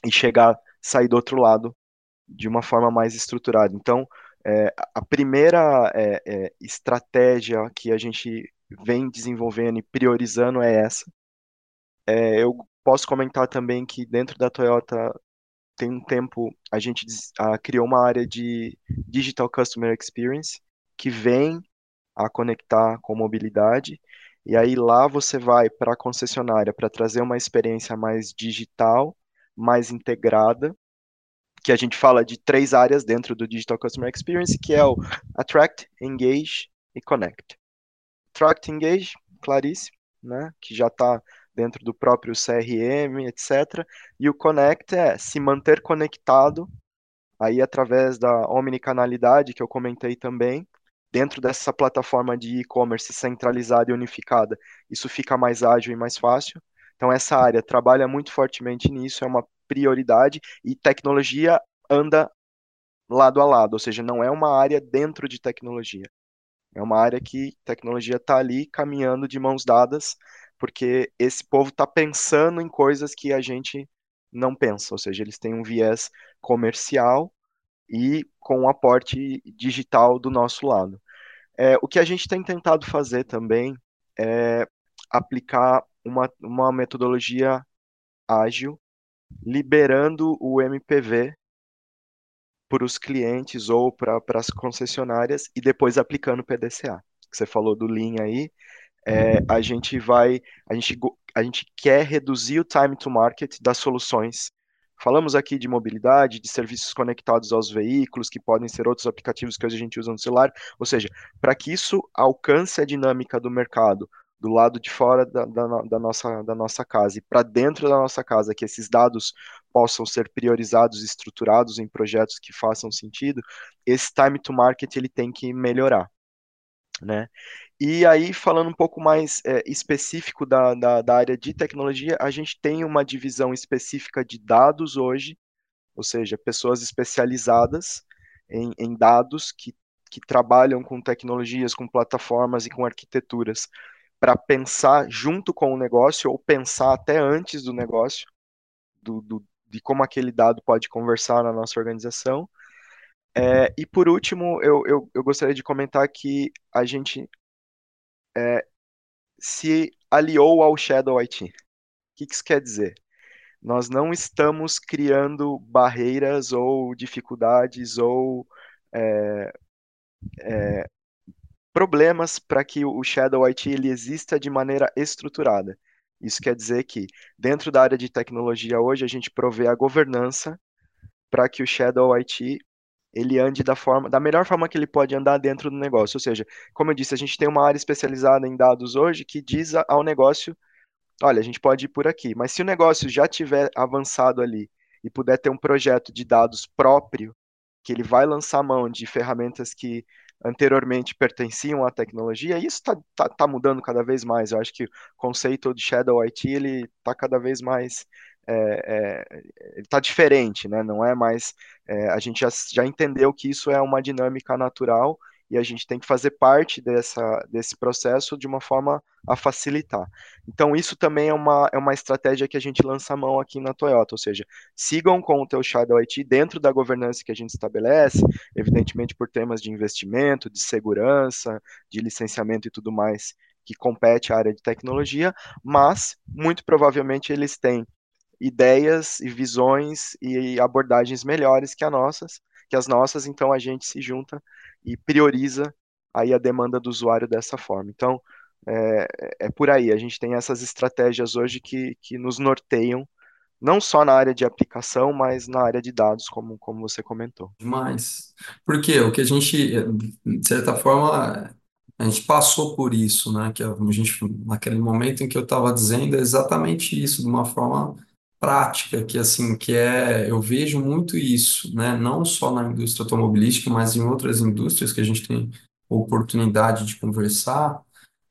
e chegar, sair do outro lado de uma forma mais estruturada. Então, é, a primeira é, é, estratégia que a gente vem desenvolvendo e priorizando é essa. É, eu posso comentar também que dentro da Toyota tem um tempo a gente a, criou uma área de Digital Customer Experience que vem a conectar com mobilidade e aí lá você vai para a concessionária para trazer uma experiência mais digital, mais integrada, que a gente fala de três áreas dentro do Digital Customer Experience, que é o Attract, Engage e Connect. Attract, Engage, claríssimo, né? Que já está dentro do próprio CRM, etc. E o Connect é se manter conectado, aí através da omnicanalidade que eu comentei também, dentro dessa plataforma de e-commerce centralizada e unificada, isso fica mais ágil e mais fácil. Então, essa área trabalha muito fortemente nisso, é uma prioridade e tecnologia anda lado a lado, ou seja, não é uma área dentro de tecnologia. É uma área que tecnologia está ali caminhando de mãos dadas, porque esse povo está pensando em coisas que a gente não pensa, ou seja, eles têm um viés comercial e com um aporte digital do nosso lado. É, o que a gente tem tentado fazer também é aplicar uma, uma metodologia ágil, liberando o MPV para os clientes ou para as concessionárias e depois aplicando o PDCA. Você falou do Lean aí, é, a gente vai, a gente, a gente quer reduzir o time to market das soluções Falamos aqui de mobilidade, de serviços conectados aos veículos, que podem ser outros aplicativos que hoje a gente usa no celular. Ou seja, para que isso alcance a dinâmica do mercado do lado de fora da, da, da nossa, da nossa casa e para dentro da nossa casa, que esses dados possam ser priorizados estruturados em projetos que façam sentido, esse time to market ele tem que melhorar. Né? E aí, falando um pouco mais é, específico da, da, da, área de tecnologia, a gente tem uma divisão específica de dados hoje, ou seja, pessoas especializadas em, em dados que, que trabalham com tecnologias, com plataformas e com arquiteturas para pensar junto com o negócio ou pensar até antes do negócio, do, do, de como aquele dado pode conversar na nossa organização. É, e por último, eu, eu, eu, gostaria de comentar que a gente é, se aliou ao Shadow IT. O que, que isso quer dizer? Nós não estamos criando barreiras ou dificuldades ou é, é, problemas para que o Shadow IT ele exista de maneira estruturada. Isso quer dizer que, dentro da área de tecnologia hoje, a gente provê a governança para que o Shadow IT ele ande da forma, da melhor forma que ele pode andar dentro do negócio. Ou seja, como eu disse, a gente tem uma área especializada em dados hoje que diz ao negócio, olha, a gente pode ir por aqui. Mas se o negócio já tiver avançado ali e puder ter um projeto de dados próprio, que ele vai lançar mão de ferramentas que anteriormente pertenciam à tecnologia, e isso está tá, tá mudando cada vez mais. Eu acho que o conceito de Shadow IT ele está cada vez mais é, é, está diferente, né? Não é mais. É, a gente já, já entendeu que isso é uma dinâmica natural e a gente tem que fazer parte dessa, desse processo de uma forma a facilitar. Então, isso também é uma, é uma estratégia que a gente lança a mão aqui na Toyota, ou seja, sigam com o teu Shadow IT dentro da governança que a gente estabelece, evidentemente por temas de investimento, de segurança, de licenciamento e tudo mais que compete à área de tecnologia, mas muito provavelmente eles têm ideias e visões e abordagens melhores que as nossas, que as nossas, então a gente se junta e prioriza aí a demanda do usuário dessa forma. Então, é, é por aí, a gente tem essas estratégias hoje que, que nos norteiam, não só na área de aplicação, mas na área de dados, como, como você comentou. Demais. Porque o que a gente, de certa forma, a gente passou por isso, né? Que a gente, naquele momento em que eu estava dizendo, é exatamente isso, de uma forma prática que assim que é eu vejo muito isso né? Não só na indústria automobilística mas em outras indústrias que a gente tem oportunidade de conversar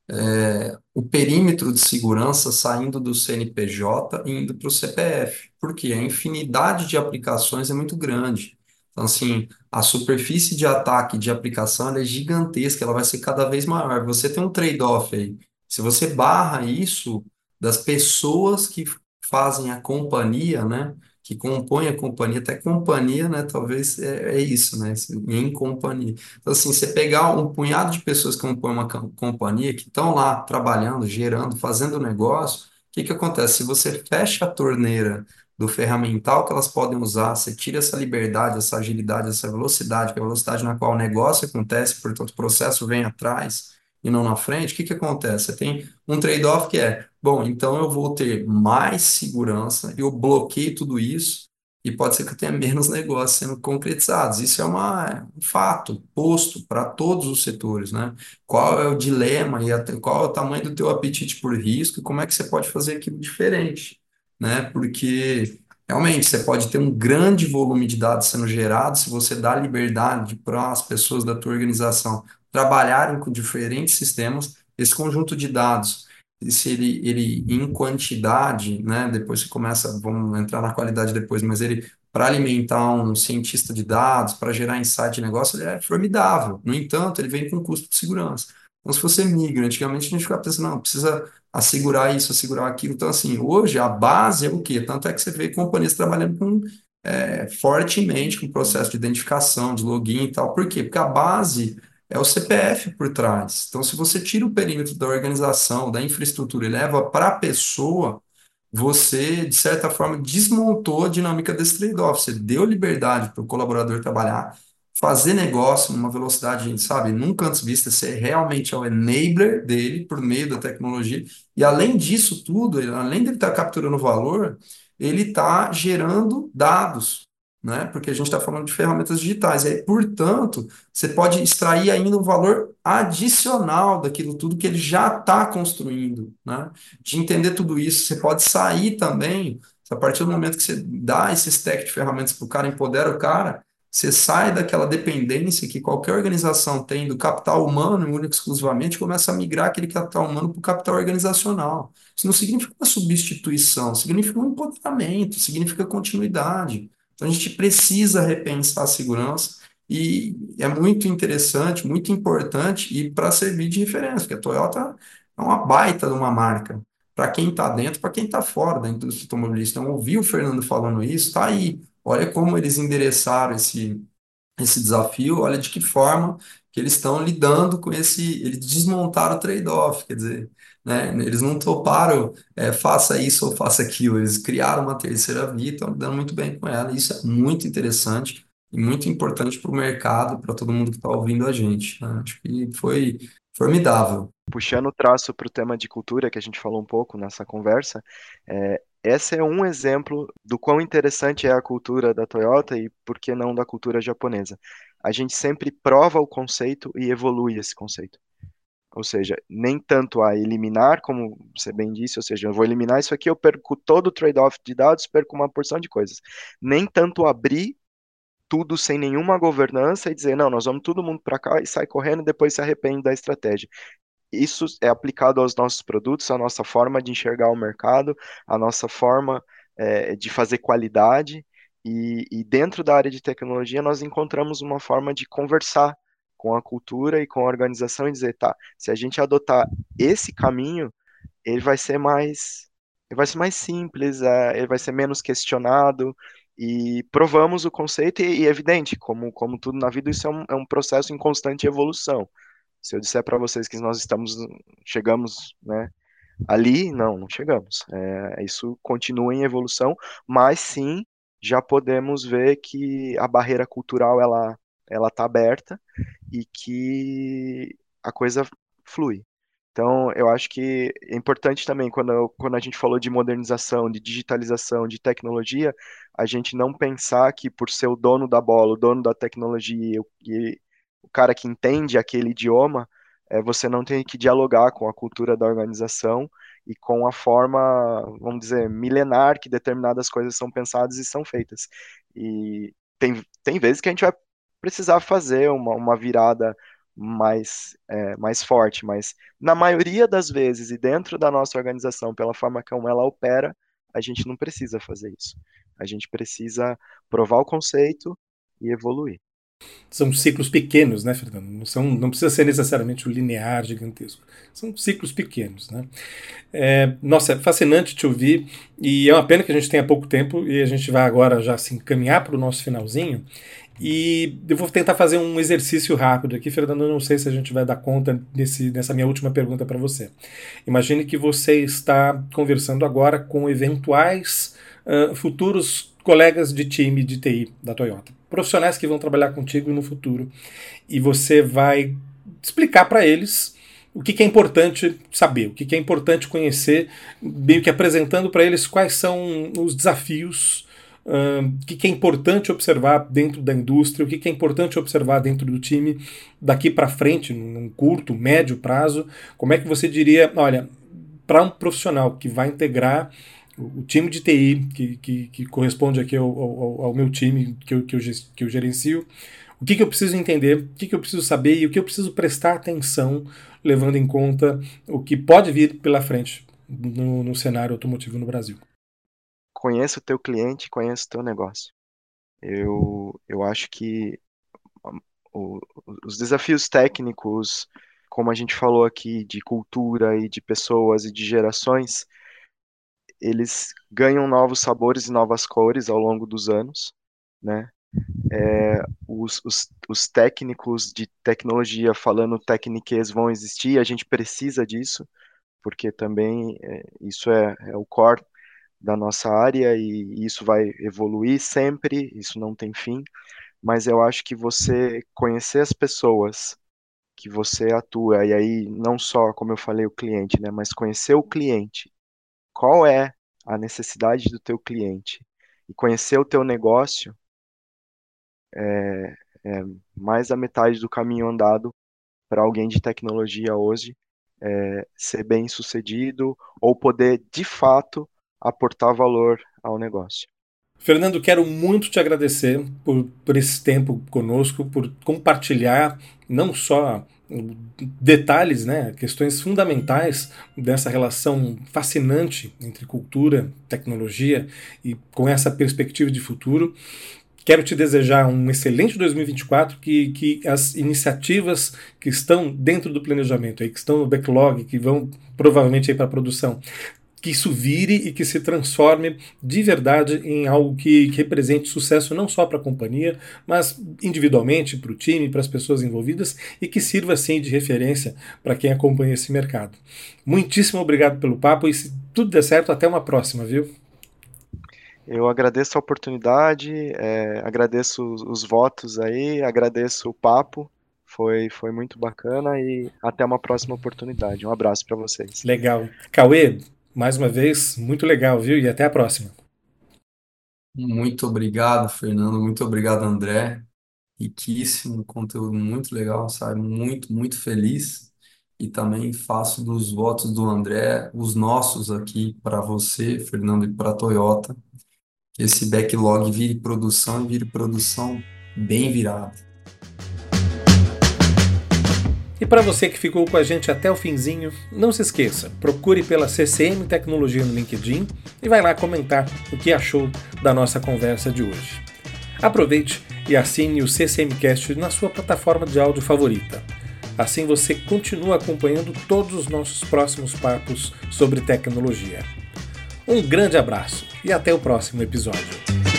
é, o perímetro de segurança saindo do CNPJ e indo para o CPF porque a infinidade de aplicações é muito grande. Então assim a superfície de ataque de aplicação é gigantesca ela vai ser cada vez maior. Você tem um trade-off aí. Se você barra isso das pessoas que fazem a companhia, né? que compõem a companhia, até companhia, né, talvez é, é isso, né, em companhia. Então, assim, você pegar um punhado de pessoas que compõem uma companhia, que estão lá trabalhando, gerando, fazendo negócio, o que que acontece? Se você fecha a torneira do ferramental que elas podem usar, você tira essa liberdade, essa agilidade, essa velocidade, que é a velocidade na qual o negócio acontece, portanto, o processo vem atrás e não na frente, o que que acontece? Você tem um trade-off que é, bom, então eu vou ter mais segurança, eu bloqueio tudo isso, e pode ser que eu tenha menos negócios sendo concretizados. Isso é uma, um fato posto para todos os setores, né? Qual é o dilema e até, qual é o tamanho do teu apetite por risco e como é que você pode fazer aquilo diferente, né? Porque realmente você pode ter um grande volume de dados sendo gerado se você dá liberdade para as pessoas da tua organização trabalharem com diferentes sistemas, esse conjunto de dados, se ele, ele em quantidade, né, depois você começa, vamos entrar na qualidade depois, mas ele, para alimentar um cientista de dados, para gerar insight de negócio, ele é formidável. No entanto, ele vem com custo de segurança. Então, se você migra, antigamente a gente ficava pensando, não, precisa assegurar isso, assegurar aquilo. Então, assim, hoje a base é o quê? Tanto é que você vê companhias trabalhando com é, fortemente com o processo de identificação, de login e tal. Por quê? Porque a base é o CPF por trás. Então, se você tira o perímetro da organização, da infraestrutura e leva para a pessoa, você, de certa forma, desmontou a dinâmica desse trade-off. Você deu liberdade para o colaborador trabalhar, fazer negócio numa velocidade, sabe, nunca antes vista. Você realmente é o enabler dele por meio da tecnologia. E além disso tudo, além de ele estar tá capturando valor, ele está gerando dados né? Porque a gente está falando de ferramentas digitais. E aí, portanto, você pode extrair ainda um valor adicional daquilo tudo que ele já está construindo, né? De entender tudo isso, você pode sair também, a partir do momento que você dá esse stack de ferramentas para o cara, empodera o cara, você sai daquela dependência que qualquer organização tem do capital humano, único exclusivamente, começa a migrar aquele capital humano para o capital organizacional. Isso não significa uma substituição, significa um empoderamento, significa continuidade. Então a gente precisa repensar a segurança e é muito interessante, muito importante e para servir de referência, porque a Toyota é uma baita de uma marca para quem está dentro, para quem está fora da indústria automobilística. Então, ouvir o Fernando falando isso, está aí. Olha como eles endereçaram esse, esse desafio, olha de que forma que eles estão lidando com esse, eles desmontaram o trade-off, quer dizer, né, eles não toparam, é, faça isso ou faça aquilo, eles criaram uma terceira via e estão lidando muito bem com ela, isso é muito interessante e muito importante para o mercado, para todo mundo que está ouvindo a gente, né? acho que foi formidável. Puxando o traço para o tema de cultura, que a gente falou um pouco nessa conversa, é, esse é um exemplo do quão interessante é a cultura da Toyota e por que não da cultura japonesa. A gente sempre prova o conceito e evolui esse conceito. Ou seja, nem tanto a eliminar, como você bem disse, ou seja, eu vou eliminar isso aqui, eu perco todo o trade-off de dados, perco uma porção de coisas. Nem tanto abrir tudo sem nenhuma governança e dizer, não, nós vamos todo mundo para cá e sai correndo e depois se arrepende da estratégia isso é aplicado aos nossos produtos, à nossa forma de enxergar o mercado, à nossa forma é, de fazer qualidade. E, e, dentro da área de tecnologia, nós encontramos uma forma de conversar com a cultura e com a organização e dizer, tá, se a gente adotar esse caminho, ele vai ser mais, ele vai ser mais simples, é, ele vai ser menos questionado, e provamos o conceito e, e é evidente, como, como tudo na vida, isso é um, é um processo em constante evolução. Se eu disser para vocês que nós estamos, chegamos, né, ali, não, não chegamos. É, isso continua em evolução, mas sim, já podemos ver que a barreira cultural ela ela está aberta e que a coisa flui. Então, eu acho que é importante também, quando, quando a gente falou de modernização, de digitalização, de tecnologia, a gente não pensar que por ser o dono da bola, o dono da tecnologia e, o cara que entende aquele idioma, é, você não tem que dialogar com a cultura da organização e com a forma, vamos dizer, milenar que determinadas coisas são pensadas e são feitas. E tem, tem vezes que a gente vai precisar fazer uma, uma virada mais, é, mais forte, mas na maioria das vezes e dentro da nossa organização, pela forma como ela opera, a gente não precisa fazer isso. A gente precisa provar o conceito e evoluir. São ciclos pequenos, né, Fernando? Não, são, não precisa ser necessariamente o linear gigantesco. São ciclos pequenos, né? É, nossa, é fascinante te ouvir e é uma pena que a gente tenha pouco tempo e a gente vai agora já se encaminhar para o nosso finalzinho. E eu vou tentar fazer um exercício rápido aqui, Fernando. Eu não sei se a gente vai dar conta desse, nessa minha última pergunta para você. Imagine que você está conversando agora com eventuais uh, futuros colegas de time de TI da Toyota, profissionais que vão trabalhar contigo no futuro, e você vai explicar para eles o que, que, é importante saber, o que, que é importante conhecer, meio que apresentando para eles quais são os desafios o que, é importante observar dentro da indústria, o que, que é importante observar dentro do time daqui para frente, num curto, médio prazo. Como é que você diria, olha, para um profissional que vai integrar o time de TI, que, que, que corresponde aqui ao, ao, ao, meu time que eu, que eu, que eu gerencio, o que, que eu preciso entender, o que, que eu preciso saber e o que eu preciso prestar atenção, levando em conta o que pode vir pela frente no, no cenário automotivo no Brasil conheça o teu cliente, conheça o teu negócio. Eu, eu acho que o, os desafios técnicos, como a gente falou aqui, de cultura e de pessoas e de gerações, eles ganham novos sabores e novas cores ao longo dos anos, né? É, os, os, os, técnicos de tecnologia falando técnicas vão existir, a gente precisa disso, porque também é, isso é, é, o core da nossa área e isso vai evoluir sempre, isso não tem fim, mas eu acho que você conhecer as pessoas que você atua, e aí não só, como eu falei, o cliente, né, mas conhecer o cliente, qual é a necessidade do teu cliente, e conhecer o teu negócio, é, é mais da metade do caminho andado para alguém de tecnologia hoje é, ser bem sucedido ou poder de fato aportar valor ao negócio. Fernando, quero muito te agradecer por, por esse tempo conosco, por compartilhar não só detalhes, né, questões fundamentais dessa relação fascinante entre cultura, tecnologia e com essa perspectiva de futuro. Quero te desejar um excelente 2024, que, que as iniciativas que estão dentro do planejamento, aí, que estão no backlog, que vão provavelmente para a produção, que isso vire e que se transforme de verdade em algo que, que represente sucesso não só para a companhia, mas individualmente para o time, para as pessoas envolvidas e que sirva assim de referência para quem acompanha esse mercado. Muitíssimo obrigado pelo papo e se tudo der certo, até uma próxima, viu? Eu agradeço a oportunidade, é, agradeço os, os votos aí, agradeço o papo foi, foi muito bacana e até uma próxima oportunidade. Um abraço para vocês. Legal. Cauê, mais uma vez, muito legal, viu? E até a próxima. Muito obrigado, Fernando. Muito obrigado, André. Riquíssimo, conteúdo muito legal, sabe? Muito, muito feliz. E também faço dos votos do André os nossos aqui para você, Fernando, e para a Toyota. Esse backlog vire produção e vire produção bem virada. E para você que ficou com a gente até o finzinho, não se esqueça, procure pela CCM Tecnologia no LinkedIn e vai lá comentar o que achou da nossa conversa de hoje. Aproveite e assine o CCMcast na sua plataforma de áudio favorita. Assim você continua acompanhando todos os nossos próximos papos sobre tecnologia. Um grande abraço e até o próximo episódio.